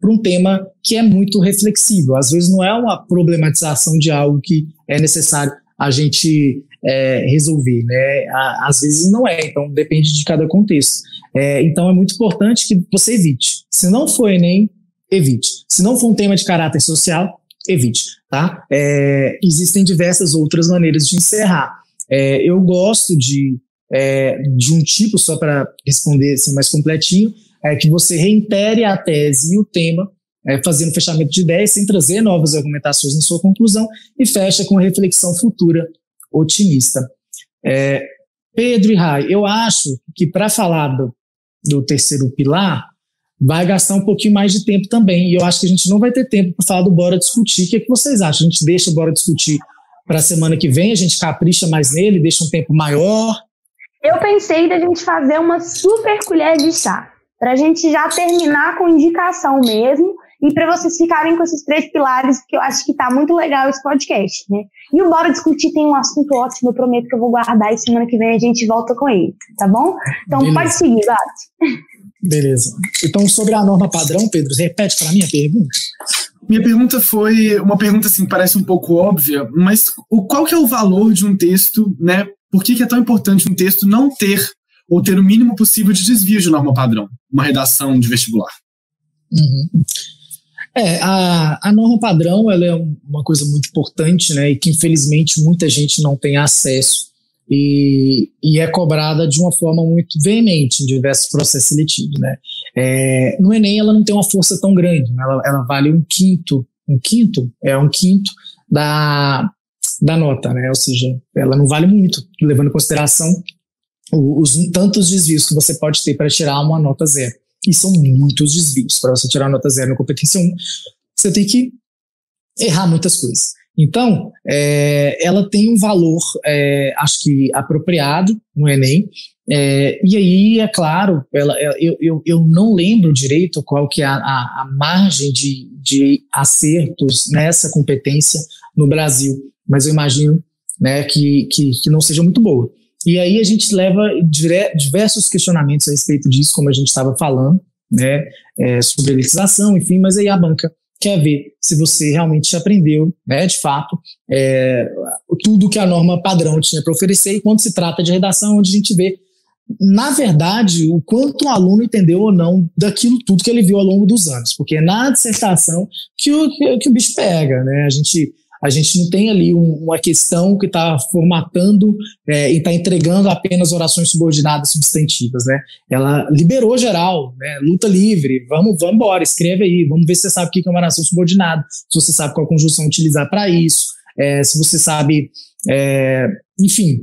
para um tema que é muito reflexivo. Às vezes não é uma problematização de algo que é necessário a gente é, resolver, né? Às vezes não é, então depende de cada contexto. É, então é muito importante que você evite. Se não for Enem, evite. Se não for um tema de caráter social, evite, tá? É, existem diversas outras maneiras de encerrar. É, eu gosto de, é, de um tipo, só para responder assim, mais completinho, é que você reitere a tese e o tema é, fazendo fechamento de ideias sem trazer novas argumentações na sua conclusão e fecha com reflexão futura otimista. É, Pedro e Rai, eu acho que para falar do, do, terceiro pilar, vai gastar um pouquinho mais de tempo também. E eu acho que a gente não vai ter tempo para falar do Bora Discutir. O que, é que vocês acham? A gente deixa o Bora Discutir para a semana que vem, a gente capricha mais nele, deixa um tempo maior? Eu pensei da gente fazer uma super colher de chá, para a gente já terminar com indicação mesmo e para vocês ficarem com esses três pilares, que eu acho que está muito legal esse podcast, né? E o Bora Discutir tem um assunto ótimo, eu prometo que eu vou guardar e semana que vem a gente volta com ele, tá bom? Então Beleza. pode seguir, Gato. Beleza. Então, sobre a norma padrão, Pedro, repete para mim a pergunta. Minha pergunta foi uma pergunta assim, parece um pouco óbvia, mas o, qual que é o valor de um texto, né? Por que, que é tão importante um texto não ter ou ter o mínimo possível de desvio de norma padrão, uma redação de vestibular? Uhum. É, a, a norma padrão ela é uma coisa muito importante, né, e que infelizmente muita gente não tem acesso e, e é cobrada de uma forma muito veemente em diversos processos seletivos, né. É, no Enem ela não tem uma força tão grande, né, ela, ela vale um quinto, um quinto, é um quinto da, da nota, né, ou seja, ela não vale muito, levando em consideração os, os tantos desvios que você pode ter para tirar uma nota zero e são muitos desvios. Para você tirar nota zero na competência 1, você tem que errar muitas coisas. Então, é, ela tem um valor, é, acho que apropriado no Enem, é, e aí, é claro, ela, é, eu, eu, eu não lembro direito qual que é a, a, margem de, de acertos nessa competência no Brasil, mas eu imagino né, que, que, que não seja muito boa. E aí a gente leva diversos questionamentos a respeito disso, como a gente estava falando, né, é, sobre elitização, enfim, mas aí a banca quer ver se você realmente aprendeu, né, de fato, é, tudo que a norma padrão tinha para oferecer, e quando se trata de redação, onde a gente vê, na verdade, o quanto o aluno entendeu ou não daquilo tudo que ele viu ao longo dos anos, porque é na dissertação que o, que o bicho pega, né, a gente a gente não tem ali um, uma questão que está formatando é, e está entregando apenas orações subordinadas substantivas, né? Ela liberou geral, né? Luta livre, vamos, vamos embora, escreve aí, vamos ver se você sabe o que é uma oração subordinada, se você sabe qual conjunção utilizar para isso, é, se você sabe, é, enfim,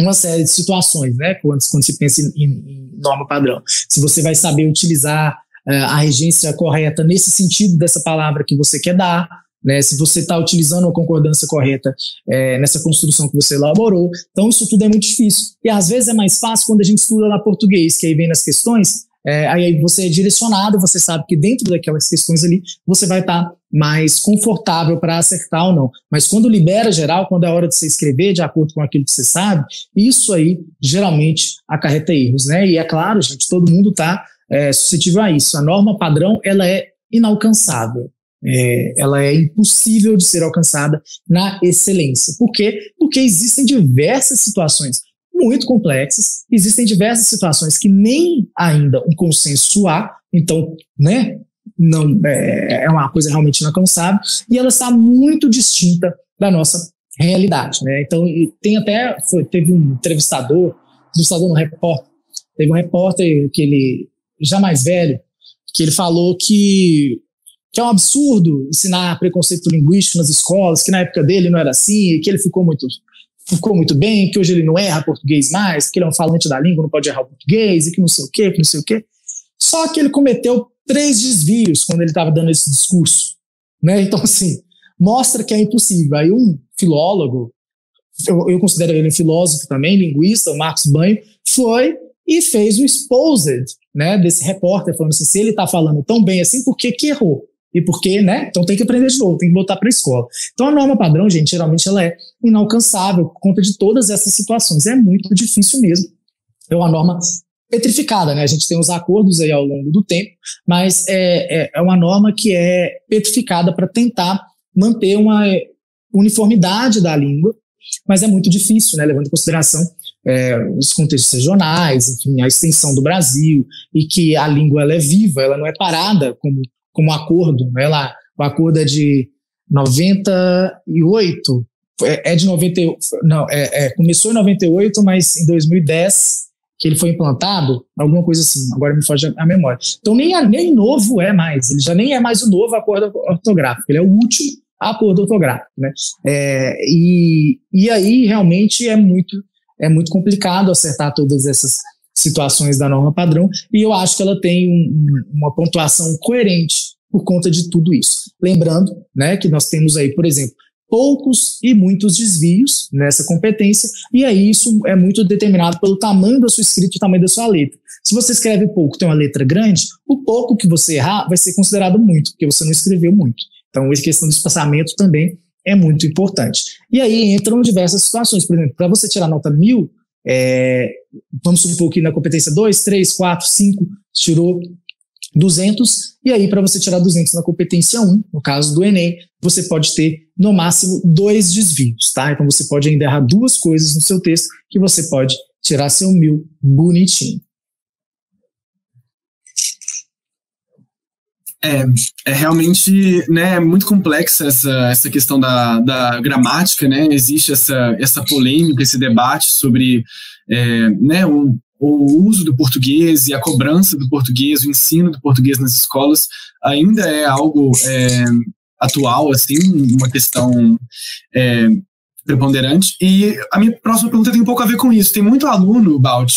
uma série de situações, né? Quando, quando se pensa em, em, norma padrão. Se você vai saber utilizar é, a regência correta nesse sentido dessa palavra que você quer dar, né, se você está utilizando a concordância correta é, nessa construção que você elaborou. Então, isso tudo é muito difícil. E às vezes é mais fácil quando a gente estuda lá português, que aí vem nas questões, é, aí você é direcionado, você sabe que dentro daquelas questões ali você vai estar tá mais confortável para acertar ou não. Mas quando libera geral, quando é hora de você escrever de acordo com aquilo que você sabe, isso aí geralmente acarreta erros, né? E é claro, gente, todo mundo está é, suscetível a isso. A norma padrão ela é inalcançável. É, ela é impossível de ser alcançada na excelência. Por quê? Porque existem diversas situações muito complexas, existem diversas situações que nem ainda um consenso há, então, né, não é, é uma coisa realmente inalcançável, e ela está muito distinta da nossa realidade, né? Então, tem até, foi, teve um entrevistador, entrevistador no repórter, teve um repórter que ele, já mais velho, que ele falou que que é um absurdo ensinar preconceito linguístico nas escolas, que na época dele não era assim, que ele ficou muito ficou muito bem, que hoje ele não erra português mais, que ele é um falante da língua, não pode errar o português, e que não sei o quê, que não sei o quê. Só que ele cometeu três desvios quando ele estava dando esse discurso. Né? Então, assim, mostra que é impossível. Aí um filólogo, eu, eu considero ele um filósofo também, linguista, o Marcos Banho, foi e fez o exposed né, desse repórter, falando assim, se ele está falando tão bem assim, por que que errou? E por quê, né? Então tem que aprender de novo, tem que voltar para a escola. Então a norma padrão, gente, geralmente ela é inalcançável por conta de todas essas situações. É muito difícil mesmo. É uma norma petrificada, né? A gente tem os acordos aí ao longo do tempo, mas é, é, é uma norma que é petrificada para tentar manter uma uniformidade da língua, mas é muito difícil, né? Levando em consideração é, os contextos regionais, enfim, a extensão do Brasil e que a língua ela é viva, ela não é parada como como acordo, né, lá, o acordo é de 98, é, é de 98, não, é, é, começou em 98, mas em 2010 que ele foi implantado, alguma coisa assim, agora me foge a memória. Então nem, nem novo é mais, ele já nem é mais o novo acordo ortográfico, ele é o último acordo ortográfico, né? É, e, e aí realmente é muito, é muito complicado acertar todas essas situações da norma padrão, e eu acho que ela tem um, uma pontuação coerente por conta de tudo isso. Lembrando né, que nós temos aí, por exemplo, poucos e muitos desvios nessa competência, e aí isso é muito determinado pelo tamanho da sua escrita e tamanho da sua letra. Se você escreve pouco, tem uma letra grande, o pouco que você errar vai ser considerado muito, porque você não escreveu muito. Então, a questão do espaçamento também é muito importante. E aí entram diversas situações. Por exemplo, para você tirar nota mil, é, vamos supor que na competência 2, 3, 4, 5, tirou 200, e aí para você tirar 200 na competência 1, no caso do Enem, você pode ter no máximo dois desvios, tá? Então você pode ainda errar duas coisas no seu texto que você pode tirar seu mil bonitinho. É, é realmente né, muito complexa essa, essa questão da, da gramática, né? Existe essa, essa polêmica, esse debate sobre é, né, o, o uso do português e a cobrança do português, o ensino do português nas escolas ainda é algo é, atual, assim, uma questão é, preponderante. E a minha próxima pergunta tem um pouco a ver com isso. Tem muito aluno, Balt,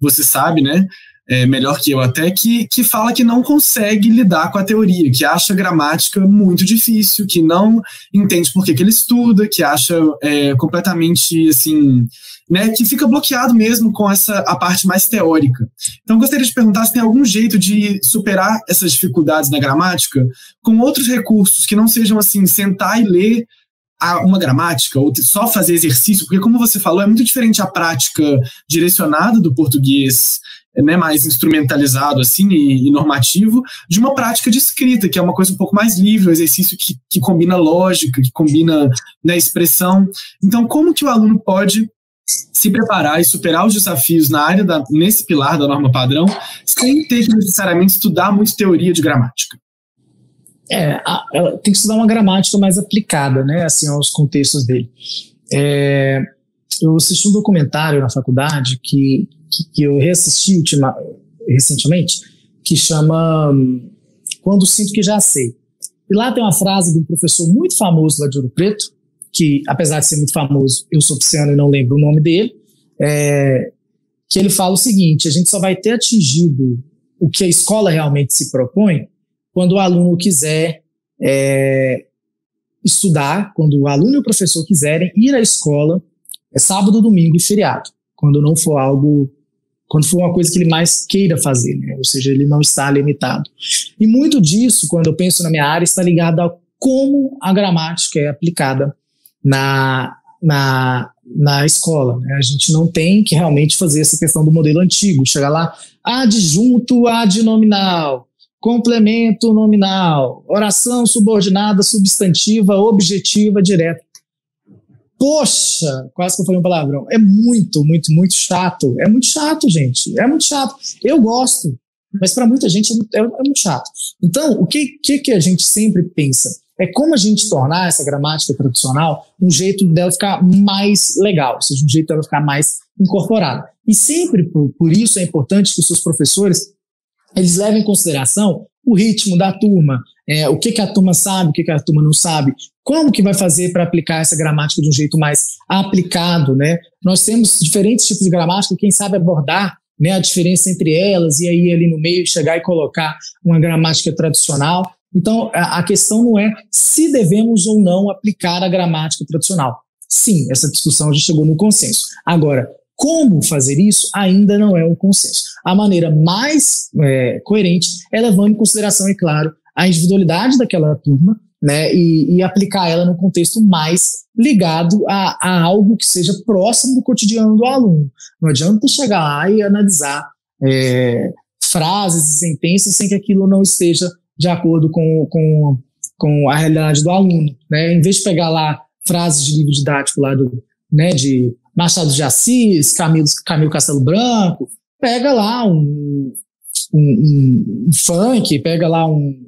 você sabe, né? É, melhor que eu até, que, que fala que não consegue lidar com a teoria, que acha gramática muito difícil, que não entende por que, que ele estuda, que acha é, completamente assim. Né, que fica bloqueado mesmo com essa a parte mais teórica. Então, gostaria de perguntar se tem algum jeito de superar essas dificuldades na gramática com outros recursos que não sejam assim sentar e ler uma gramática ou só fazer exercício, porque como você falou, é muito diferente a prática direcionada do português né, mais instrumentalizado assim e, e, normativo de uma prática de escrita, que é uma coisa um pouco mais livre, um exercício que, que combina lógica, que combina né, expressão. Então, como que o aluno pode se preparar e superar os desafios na área da, nesse pilar da norma padrão, sem ter que necessariamente estudar muito teoria de gramática? É, tem que estudar uma gramática mais aplicada, né, assim, aos contextos dele. É, eu assisti um documentário na faculdade que que, que eu reassisti ultima, recentemente, que chama hum, Quando Sinto Que Já Sei. E lá tem uma frase de um professor muito famoso lá de Ouro Preto, que apesar de ser muito famoso, eu sou pisciano e não lembro o nome dele, é, que ele fala o seguinte: a gente só vai ter atingido o que a escola realmente se propõe quando o aluno quiser é, estudar, quando o aluno e o professor quiserem, ir à escola, é sábado, domingo e feriado, quando não for algo quando for uma coisa que ele mais queira fazer, né? ou seja, ele não está limitado. E muito disso, quando eu penso na minha área, está ligado a como a gramática é aplicada na, na, na escola. Né? A gente não tem que realmente fazer essa questão do modelo antigo, chegar lá, adjunto adnominal, complemento nominal, oração subordinada, substantiva, objetiva, direta. Poxa, quase que eu falei um palavrão. É muito, muito, muito chato. É muito chato, gente. É muito chato. Eu gosto, mas para muita gente é, é, é, muito chato. Então, o que, que, que a gente sempre pensa? É como a gente tornar essa gramática tradicional um jeito dela ficar mais legal, ou seja, um jeito dela ficar mais incorporada. E sempre por, por isso é importante que os seus professores eles levem em consideração o ritmo da turma, é, o que, que a turma sabe, o que, que a turma não sabe, como que vai fazer para aplicar essa gramática de um jeito mais aplicado, né? Nós temos diferentes tipos de gramática, quem sabe abordar né, a diferença entre elas e aí ali no meio chegar e colocar uma gramática tradicional. Então, a, a questão não é se devemos ou não aplicar a gramática tradicional. Sim, essa discussão já chegou no consenso. Agora, como fazer isso ainda não é um consenso. A maneira mais é, coerente é levando em consideração, é claro, a individualidade daquela turma, né, e, e aplicar ela num contexto mais ligado a, a, algo que seja próximo do cotidiano do aluno. Não adianta chegar lá e analisar é, frases e sentenças sem que aquilo não esteja de acordo com, com, com a realidade do aluno. Né? Em vez de pegar lá frases de livro didático lá do, né, de Machado de Assis, Camilo, Camilo Castelo Branco, pega lá um, um, um, um funk, pega lá um,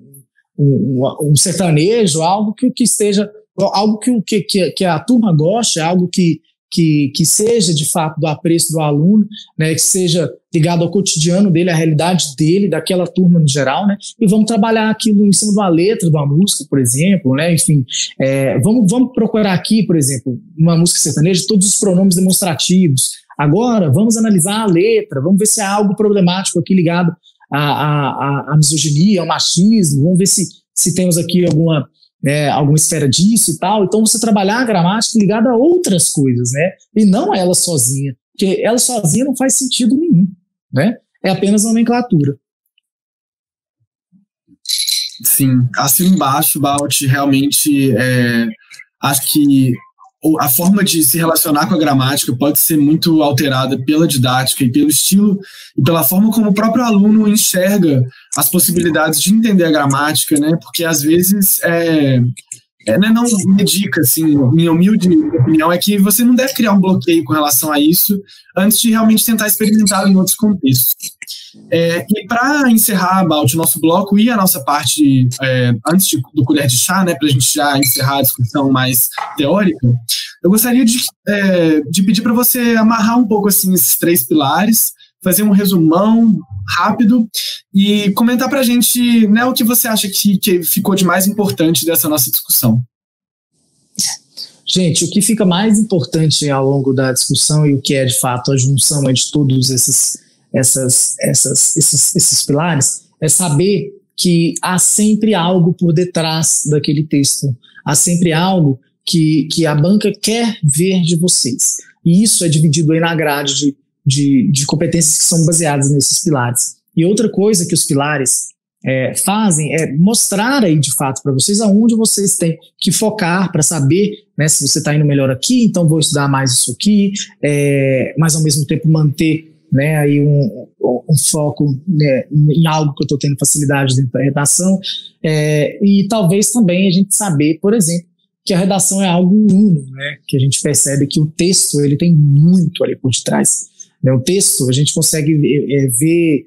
um, sertanejo, algo que, que esteja, algo que, que, que a turma goste, algo que, que, que seja de fato do apreço do aluno, né, que seja ligado ao cotidiano dele, à realidade dele, daquela turma no geral, né, e vamos trabalhar aquilo em cima de uma letra, de uma música, por exemplo, né, enfim, é, vamos, vamos procurar aqui, por exemplo, uma música sertaneja, todos os pronomes demonstrativos. Agora, vamos analisar a letra, vamos ver se há algo problemático aqui ligado à, à, à misoginia, ao machismo, vamos ver se, se temos aqui alguma né, alguma esfera disso e tal. Então você trabalhar a gramática ligada a outras coisas, né? E não ela sozinha, porque ela sozinha não faz sentido nenhum, né? É apenas nomenclatura. Sim, assim embaixo, Balt, realmente é, acho que a forma de se relacionar com a gramática pode ser muito alterada pela didática e pelo estilo e pela forma como o próprio aluno enxerga as possibilidades de entender a gramática, né? Porque às vezes é, é né, não me dica, assim, minha humilde opinião é que você não deve criar um bloqueio com relação a isso antes de realmente tentar experimentar em outros contextos. É, e para encerrar, Balt, o nosso bloco e a nossa parte, é, antes de, do colher de chá, né, para a gente já encerrar a discussão mais teórica, eu gostaria de, é, de pedir para você amarrar um pouco assim esses três pilares, fazer um resumão rápido e comentar para a gente né, o que você acha que, que ficou de mais importante dessa nossa discussão. Gente, o que fica mais importante ao longo da discussão e o que é de fato a junção de todos esses essas, essas, esses, esses pilares, é saber que há sempre algo por detrás daquele texto, há sempre algo que, que a banca quer ver de vocês. E isso é dividido aí na grade de, de, de competências que são baseadas nesses pilares. E outra coisa que os pilares é, fazem é mostrar aí de fato para vocês aonde vocês têm que focar para saber né, se você está indo melhor aqui, então vou estudar mais isso aqui, é, mas ao mesmo tempo manter né, aí um, um foco né, em algo que eu estou tendo facilidade dentro da redação, é, e talvez também a gente saber, por exemplo, que a redação é algo uno, né, que a gente percebe que o texto ele tem muito ali por detrás. Né, o texto a gente consegue é, ver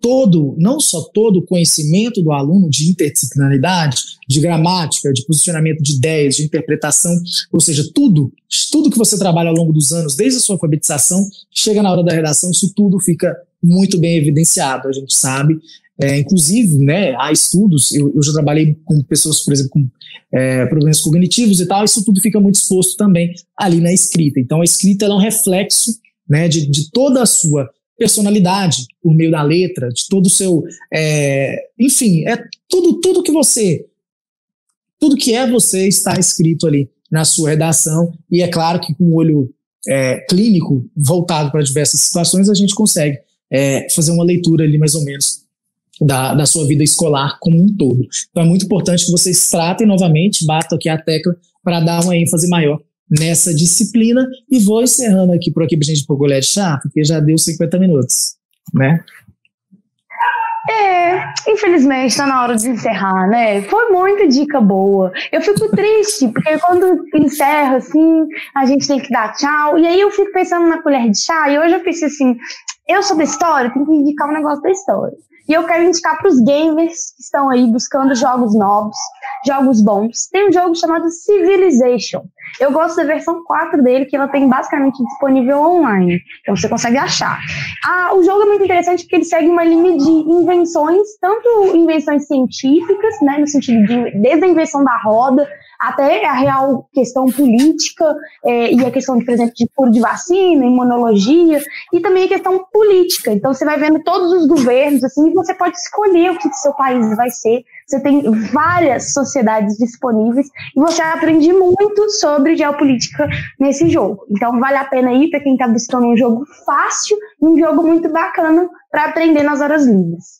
todo, não só todo o conhecimento do aluno de interdisciplinaridade, de gramática, de posicionamento de ideias, de interpretação, ou seja, tudo, tudo que você trabalha ao longo dos anos, desde a sua alfabetização, chega na hora da redação, isso tudo fica muito bem evidenciado, a gente sabe. É, inclusive, né, há estudos, eu, eu, já trabalhei com pessoas, por exemplo, com é, problemas cognitivos e tal, isso tudo fica muito exposto também ali na escrita. Então, a escrita é um reflexo né, de, de toda a sua personalidade por meio da letra, de todo o seu. É, enfim, é tudo, tudo que você tudo que é você está escrito ali na sua redação, e é claro que com o olho é, clínico voltado para diversas situações, a gente consegue é, fazer uma leitura ali mais ou menos da, da sua vida escolar como um todo. Então é muito importante que vocês tratem novamente, batam aqui a tecla para dar uma ênfase maior nessa disciplina e vou encerrando aqui por aqui para a gente pôr colher de chá, porque já deu 50 minutos, né? É, infelizmente está na hora de encerrar, né? Foi muita dica boa. Eu fico triste, porque quando encerra, assim, a gente tem que dar tchau. E aí eu fico pensando na colher de chá, e hoje eu pensei assim: eu sou da história, tenho que indicar um negócio da história. E eu quero indicar para os gamers que estão aí buscando jogos novos, jogos bons. Tem um jogo chamado Civilization. Eu gosto da versão 4 dele, que ela tem basicamente disponível online. Então você consegue achar. Ah, o jogo é muito interessante porque ele segue uma linha de invenções, tanto invenções científicas, né, no sentido de desde a invenção da roda até a real questão política é, e a questão, por exemplo, de furo de vacina, imunologia, e também a questão política. Então você vai vendo todos os governos, assim, e você pode escolher o que seu país vai ser. Você tem várias sociedades disponíveis e você aprende muito sobre geopolítica nesse jogo. Então vale a pena ir para quem está buscando um jogo fácil e um jogo muito bacana para aprender nas horas livres.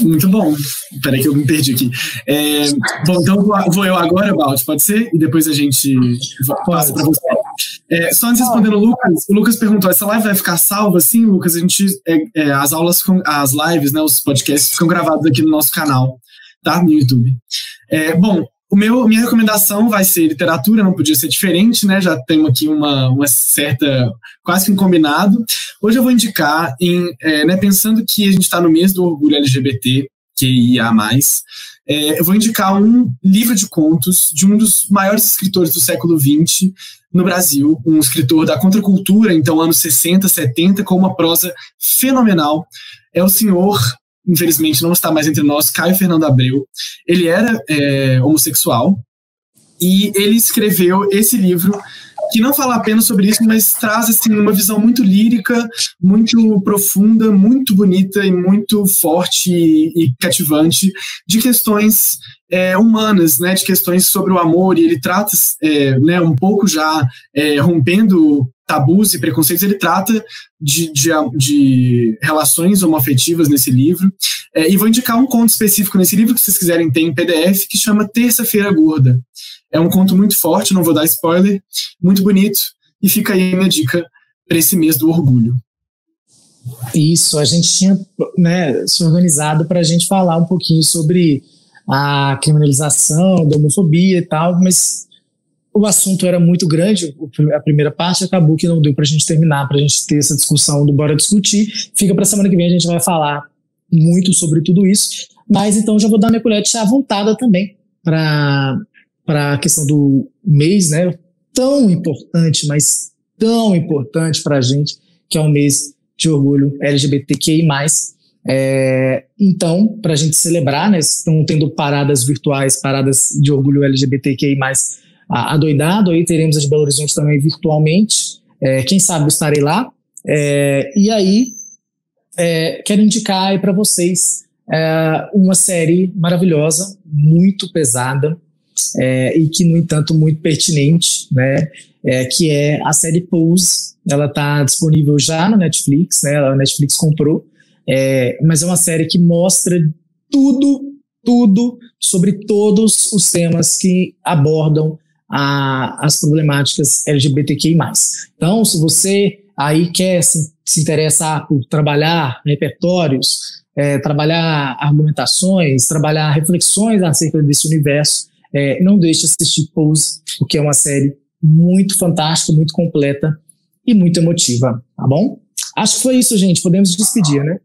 Muito bom. Peraí que eu me perdi aqui. É, bom, então vou eu agora, Balti, pode ser? E depois a gente passa para você. É, só antes de responder o Lucas, o Lucas perguntou: essa live vai ficar salva? Sim, Lucas, a gente. É, é, as aulas, as lives, né, os podcasts ficam gravados aqui no nosso canal, tá? No YouTube. É, bom, o meu, minha recomendação vai ser literatura, não podia ser diferente, né? Já temos aqui uma, uma certa, quase que um combinado. Hoje eu vou indicar, em, é, né, pensando que a gente está no mês do orgulho LGBT, que ia mais, é, eu vou indicar um livro de contos de um dos maiores escritores do século XX no Brasil, um escritor da contracultura, então anos 60, 70, com uma prosa fenomenal. É o senhor infelizmente não está mais entre nós, Caio Fernando Abreu. Ele era é, homossexual e ele escreveu esse livro que não fala apenas sobre isso, mas traz assim uma visão muito lírica, muito profunda, muito bonita e muito forte e, cativante de questões é, humanas, né, de questões sobre o amor. E ele trata, é, né, um pouco já é, rompendo tabus e preconceitos, ele trata de, de, de relações homoafetivas nesse livro. É, e vou indicar um conto específico nesse livro, que vocês quiserem ter em PDF, que chama Terça-feira Gorda. É um conto muito forte, não vou dar spoiler, muito bonito, e fica aí a minha dica para esse mês do orgulho. Isso, a gente tinha né, se organizado para a gente falar um pouquinho sobre a criminalização da homofobia e tal, mas o assunto era muito grande, a primeira parte acabou que não deu para a gente terminar, para a gente ter essa discussão do Bora Discutir. Fica para semana que vem, a gente vai falar muito sobre tudo isso. Mas então já vou dar minha colher de chá voltada também para a questão do mês, né? Tão importante, mas tão importante para a gente, que é o mês de orgulho LGBTQI. É, então, para a gente celebrar, né? Estão tendo paradas virtuais, paradas de orgulho LGBTQI adoidado. Aí teremos a de Belo Horizonte também virtualmente. É, quem sabe estarei lá. É, e aí, é, quero indicar para vocês é, uma série maravilhosa, muito pesada, é, e que, no entanto, muito pertinente, né? É, que é a série Pose. Ela está disponível já na Netflix, né? A Netflix comprou, mas é uma série que mostra tudo, tudo sobre todos os temas que abordam a, as problemáticas LGBTQI+. Então, se você aí quer se, se interessar por trabalhar repertórios, é, trabalhar argumentações, trabalhar reflexões acerca desse universo, é, não deixe de assistir Pose, porque é uma série muito fantástica, muito completa e muito emotiva, tá bom? Acho que foi isso, gente. Podemos despedir, né?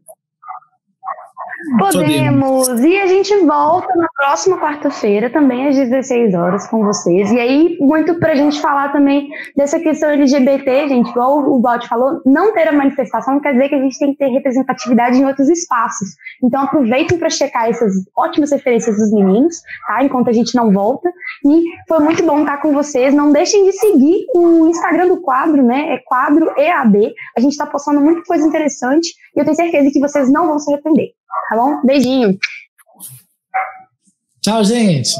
Podemos. E a gente volta na próxima quarta-feira, também às 16 horas, com vocês. E aí, muito pra gente falar também dessa questão LGBT, gente, igual o Balt falou, não ter a manifestação quer dizer que a gente tem que ter representatividade em outros espaços. Então, aproveitem para checar essas ótimas referências dos meninos, tá? Enquanto a gente não volta. E foi muito bom estar com vocês. Não deixem de seguir o Instagram do quadro, né? É quadro EAD. A gente tá postando muita coisa interessante e eu tenho certeza que vocês não vão se arrepender. Tá bom? Beijinho. Tchau, gente.